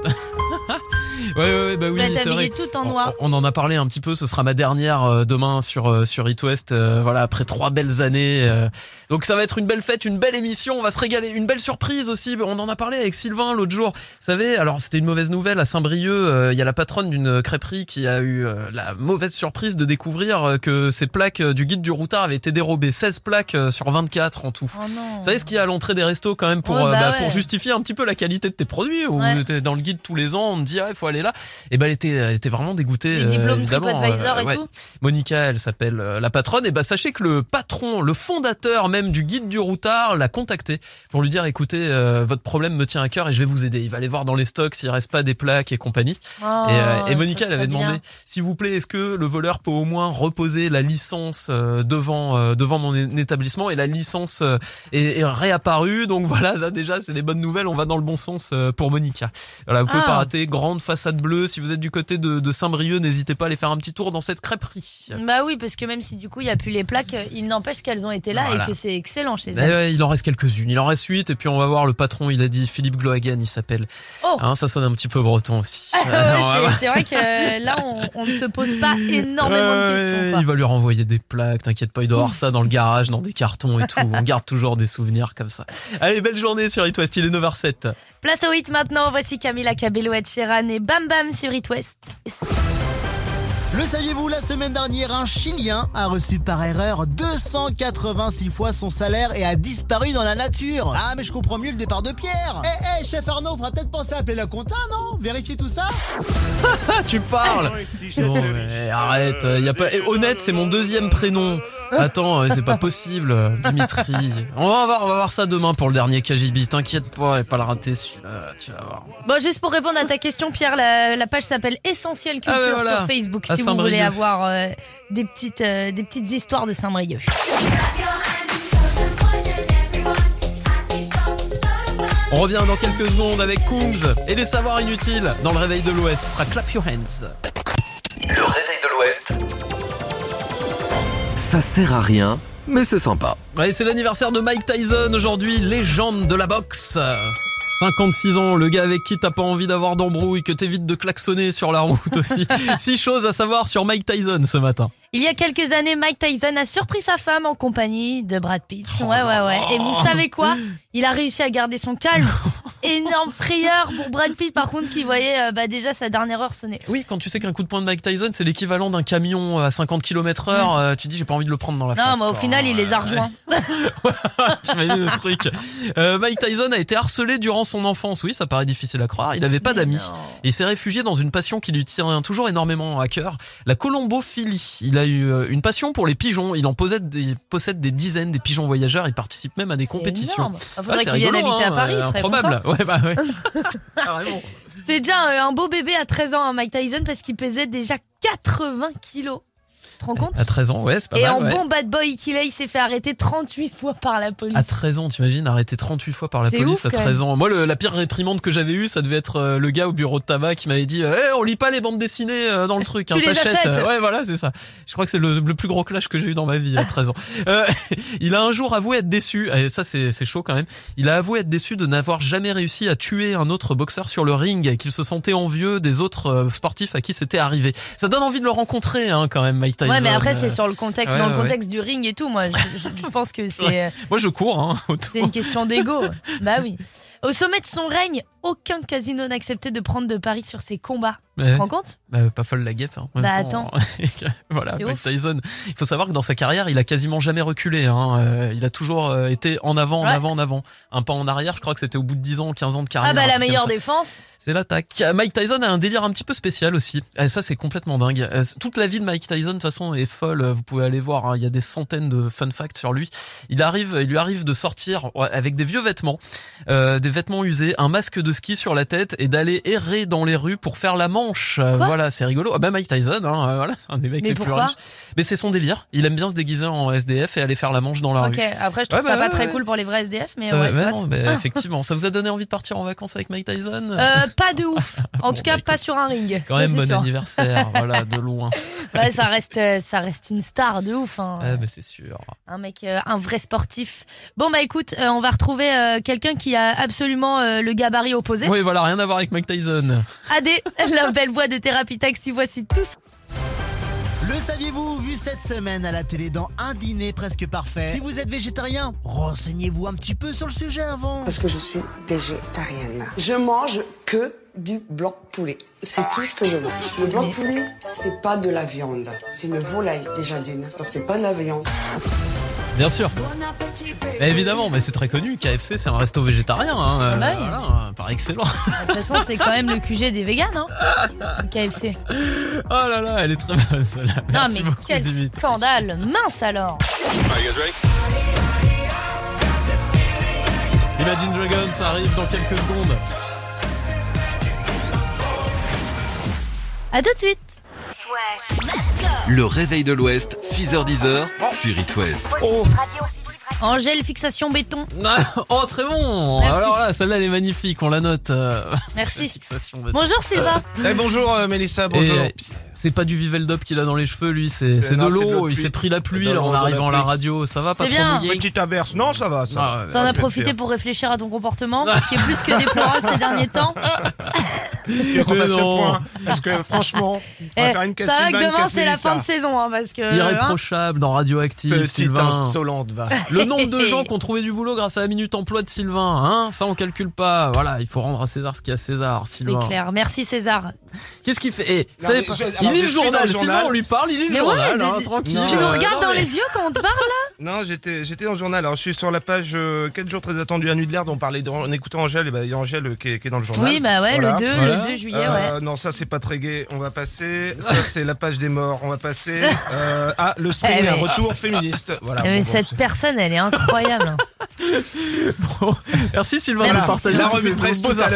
Ouais, ouais, bah oui, c'est vrai. tout en On- noir. On, en a parlé un petit peu, ce sera ma dernière euh, demain sur, euh, sur It West, euh, voilà, après trois belles années. euh. donc ça va être une belle fête, une belle émission, on va se régaler. Une belle surprise aussi, on en a parlé avec Sylvain l'autre jour. Vous savez, alors c'était une mauvaise nouvelle à Saint-Brieuc, il y a la patronne d'une crêperie qui a eu la mauvaise surprise de découvrir que ses plaques du guide du routard avaient été dérobées. 16 plaques sur 24 en tout. Oh. Vous savez ce qu'il y a à l'entrée des restos quand même pour, Ouais, euh, bah bah, ouais. pour justifier un petit peu la qualité de tes produits ou dans le guide tous les ans, on te dit ah, il faut aller là. Et ben elle était elle était vraiment dégoûtée Les euh, diplômes. TripAdvisor euh, et ouais. tout Monica, elle s'appelle euh, la patronne et bah sachez que le patron, le fondateur même du guide du routard l'a contacté pour lui dire écoutez euh, votre problème me tient à cœur et je vais vous aider. Il va aller voir dans les stocks s'il reste pas des plaques et compagnie. Oh, et, euh, Monica elle avait demandé s'il vous plaît, est-ce que le voleur peut au moins reposer la licence euh, devant euh, devant mon établissement? Et la licence euh, est, est réapparue. Donc voilà, ça déjà c'est des bonnes nouvelles. On va dans le bon sens euh, pour Monica. Voilà, vous pouvez Ah. pas rater. Grande façade bleue. Si vous êtes du côté de, de Saint-Brieuc, n'hésitez pas à aller faire un petit tour dans cette crêperie. Bah oui, parce que même si du coup il n'y a plus les plaques, il n'empêche qu'elles ont été là Voilà. et que c'est excellent chez Eh elles. ouais, il en reste quelques-unes. Il en reste huit. Et puis on va voir le patron. Il a dit Philippe Glohagen, il s'appelle. Oh. Hein, ça sonne un petit peu breton aussi. Ah ouais, c'est- vrai que euh, là on, on ne se pose pas énormément de questions. quoi. Il va lui renvoyer des plaques, t'inquiète pas, il doit avoir ça dans le garage, dans des cartons et tout. On garde toujours des souvenirs comme ça. Allez, belle journée sur It West, il est 9h07. Place au hit maintenant, voici Camila Cabello Ed Sheeran et Bam Bam sur It West. Le saviez-vous, la semaine dernière, un Chilien a reçu par erreur 286 fois son salaire et a disparu dans la nature. Ah, mais je comprends mieux le départ de Pierre. Eh, eh, chef Arnaud, faudra peut-être penser à appeler la compta, non? Vérifier tout ça Ah, tu parles Non, mais arrête, euh, y a pas... et honnête, c'est mon deuxième prénom. Attends, euh, c'est pas possible, Dimitri. On va, voir, on va voir ça demain pour le dernier KGB. T'inquiète pas, et pas le rater celui-là, tu vas voir. Bon, juste pour répondre à ta question, Pierre, la, la page s'appelle Essentiel Culture Ah voilà. sur Facebook À si vous voulez avoir euh, des, petites, euh, des petites histoires de Saint-Brieuc. On revient dans quelques secondes avec Coombs et les savoirs inutiles dans le réveil de l'Ouest. Ce sera Clap Your Hands. Le réveil de l'Ouest. Ça sert à rien, mais c'est sympa. Ouais, c'est l'anniversaire de Mike Tyson aujourd'hui, légende de la boxe. 56 ans, le gars avec qui t'as pas envie d'avoir d'embrouille, que t'évites de klaxonner sur la route aussi. Six choses à savoir sur Mike Tyson ce matin. Il y a quelques années, Mike Tyson a surpris sa femme en compagnie de Brad Pitt. Oh ouais, ouais, ouais. Et vous savez quoi? Il a réussi à garder son calme. Énorme frayeur pour Brad Pitt, par contre, qui voyait euh, bah, déjà sa dernière heure sonner. Oui, quand tu sais qu'un coup de poing de Mike Tyson, c'est l'équivalent d'un camion à 50 km heure, euh, tu dis j'ai pas envie de le prendre dans la Non, face. mais au quoi. final, il les a rejoints. T'imagines le truc Euh, Mike Tyson a été harcelé durant son enfance. Oui, ça paraît difficile à croire. Il avait pas d'amis. Et il s'est réfugié dans une passion qui lui tient toujours énormément à cœur, la colombophilie. Il a eu euh, une passion pour les pigeons. Il en possède des, possède des dizaines des pigeons voyageurs. Il participe même à des compétitions. énorme. Ah, faudrait Ah, c'est qu'il vienne habiter à hein, Paris, il euh, serait improbable. Ouais, bah ouais. Carrément. C'était déjà un beau bébé à 13 ans, hein, Mike Tyson, parce qu'il pesait déjà 80 kilos. Tu te rends compte À 13 ans, ouais, c'est pas Et mal. en ouais. bon bad boy qu'il est, il s'est fait arrêter 38 fois par la police. À 13 ans, t'imagines, arrêté 38 fois par la police ouf, à quand 13 ans. Moi, le- la pire réprimande que j'avais eue, ça devait être euh, le gars au bureau de tabac qui m'avait dit Eh, on lit pas les bandes dessinées euh, dans le truc, Tu hein, t'achètes. achètes. Euh, Ouais, voilà, c'est ça. Je crois que c'est le, le plus gros clash que j'ai eu dans ma vie à 13 ans. Euh, il a un jour avoué être déçu, et ça c'est chaud quand même, il a avoué être déçu de n'avoir jamais réussi à tuer un autre boxeur sur le ring et qu'il se sentait envieux des autres euh, sportifs à qui c'était arrivé. Ça donne envie de le rencontrer hein, quand même, Mike Ouais, mais après, c'est Euh, sur le contexte, ouais, dans le contexte du ring et tout. Moi, je, je- je pense que c'est. Moi je cours hein. C'est une question d'ego. bah oui. Au sommet de son règne, aucun casino n'acceptait de prendre de paris sur ses combats. Tu te rends compte? Bah, pas folle la guêpe. hein. En même Bah, temps, voilà, Mike ouf. Tyson. Il faut savoir que dans sa carrière, il a quasiment jamais reculé. hein. Euh, il a toujours euh, été en avant, en avant, en avant. Un pas en arrière, je crois que c'était au bout de 10 ans, 15 ans de carrière. Ah bah la meilleure défense. C'est l'attaque. Mike Tyson a un délire un petit peu spécial aussi. Et ça, c'est complètement dingue. Euh, Toute la vie de Mike Tyson, de toute façon, est folle. Vous pouvez aller voir. hein. Il y a des centaines de fun facts sur lui. Il arrive, il lui arrive de sortir avec des vieux vêtements, euh, des vêtements usés, un masque de ski sur la tête et d'aller errer dans les rues pour faire la manche. Euh, voilà, c'est rigolo. Ah bah Mike Tyson, hein, euh, voilà, c'est un des mecs Mais les plus riches. Mais c'est son délire. Il aime bien se déguiser en SDF et aller faire la manche dans la Ok, rue. après je trouve Ouais, ça bah, pas ouais, très ouais. cool pour les vrais SDF, mais Ça- non, bah, Ah. effectivement. Ça vous a donné envie de partir en vacances avec Mike Tyson Euh, pas de ouf. En tout bah, cas, pas sur un ring. Quand Ça, même, bon sûr. anniversaire, voilà, de loin. Ouais, ça reste, ça reste une star de ouf. hein. Ah, bah, c'est sûr. Un mec, euh, un vrai sportif. Bon bah écoute, euh, on va retrouver quelqu'un qui a absolument euh, le gabarit opposé. Oui, voilà, rien à voir avec Mike Tyson. Adé, la belle voix de Thérapie Taxi. Voici tous. Le saviez-vous, vu cette semaine à la télé dans un dîner presque parfait Si vous êtes végétarien, renseignez-vous un petit peu sur le sujet avant. Parce que je suis végétarienne. Je mange que du blanc poulet. C'est tout ce que je mange. Le blanc de poulet, c'est pas de la viande. C'est une volaille déjà d'une. Donc c'est pas de la viande. Bien sûr. Mais évidemment, mais c'est très connu. KFC, c'est un resto végétarien. Hein, euh, Ah bah oui. voilà, par excellence. De toute façon, c'est quand même le QG des véganes, hein. KFC. Oh là là, elle est très bonne celle-là. Non Merci mais beaucoup, quel Dimitri. scandale, mince alors. Imagine Dragons ça arrive dans quelques secondes. À tout de suite. Le réveil de l'Ouest, 6h10 sur It West. Angèle, fixation béton. Oh, très bon. Merci. Alors là, celle-là, elle est magnifique. On la note. euh, Merci. fixation. Bonjour Sylvain. Eh, bonjour euh, Mélissa, bonjour. Et, euh, c'est pas du Viveldop qu'il a dans les cheveux, lui. C'est C'est- c'est de non, c'est de l'eau. Il s'est pris la pluie De là, l'eau en de la arrivant à la pluie. radio. Ça va, pas C'est trop bien. mouillé Petite averse, non ça va, ça Ah. T'en as profité pour réfléchir à ton comportement, qui est plus que déplorable ces derniers temps. Tu veux qu'on Mais fasse ce non. point Parce que franchement, on va Eh, faire une ça va que une demain c'est la fin de saison, hein, parce que. hein. Irréprochable dans Radioactive. Petite Sylvain. insolente, va. Le nombre de gens qui ont trouvé du boulot grâce à la minute emploi de Sylvain, hein, ça on calcule pas. Voilà, il faut rendre à César ce qu'il y a à César, C'est clair. Merci César. Qu'est-ce qu'il fait? Eh, vous Non, savez mais pas- je- alors, Il lit le journal, Sylvain, on lui parle, il lit le Mais journal, ouais, hein, tranquille. Tu nous regardes non, dans mais- les yeux quand on te parle là? Non, j'étais j'étais dans le journal. Alors, je suis sur la page euh, 4 jours très attendus à Nuit de l'Air, dont on parlait en écoutant Angèle. Et ben, il y a Angèle euh, qui est, qui est dans le journal. Oui, bah ouais, Voilà. le 2, Voilà. le 2 juillet, Euh, ouais. Non, ça c'est pas très gai. On va passer. Ça c'est la page des morts. On va passer. Euh, ah, le string, Eh, mais- un retour féministe. Voilà. Eh, mais bon, bon, cette personne, elle est incroyable. Merci Sylvain Merci, de partager La revue de presse beaux hein,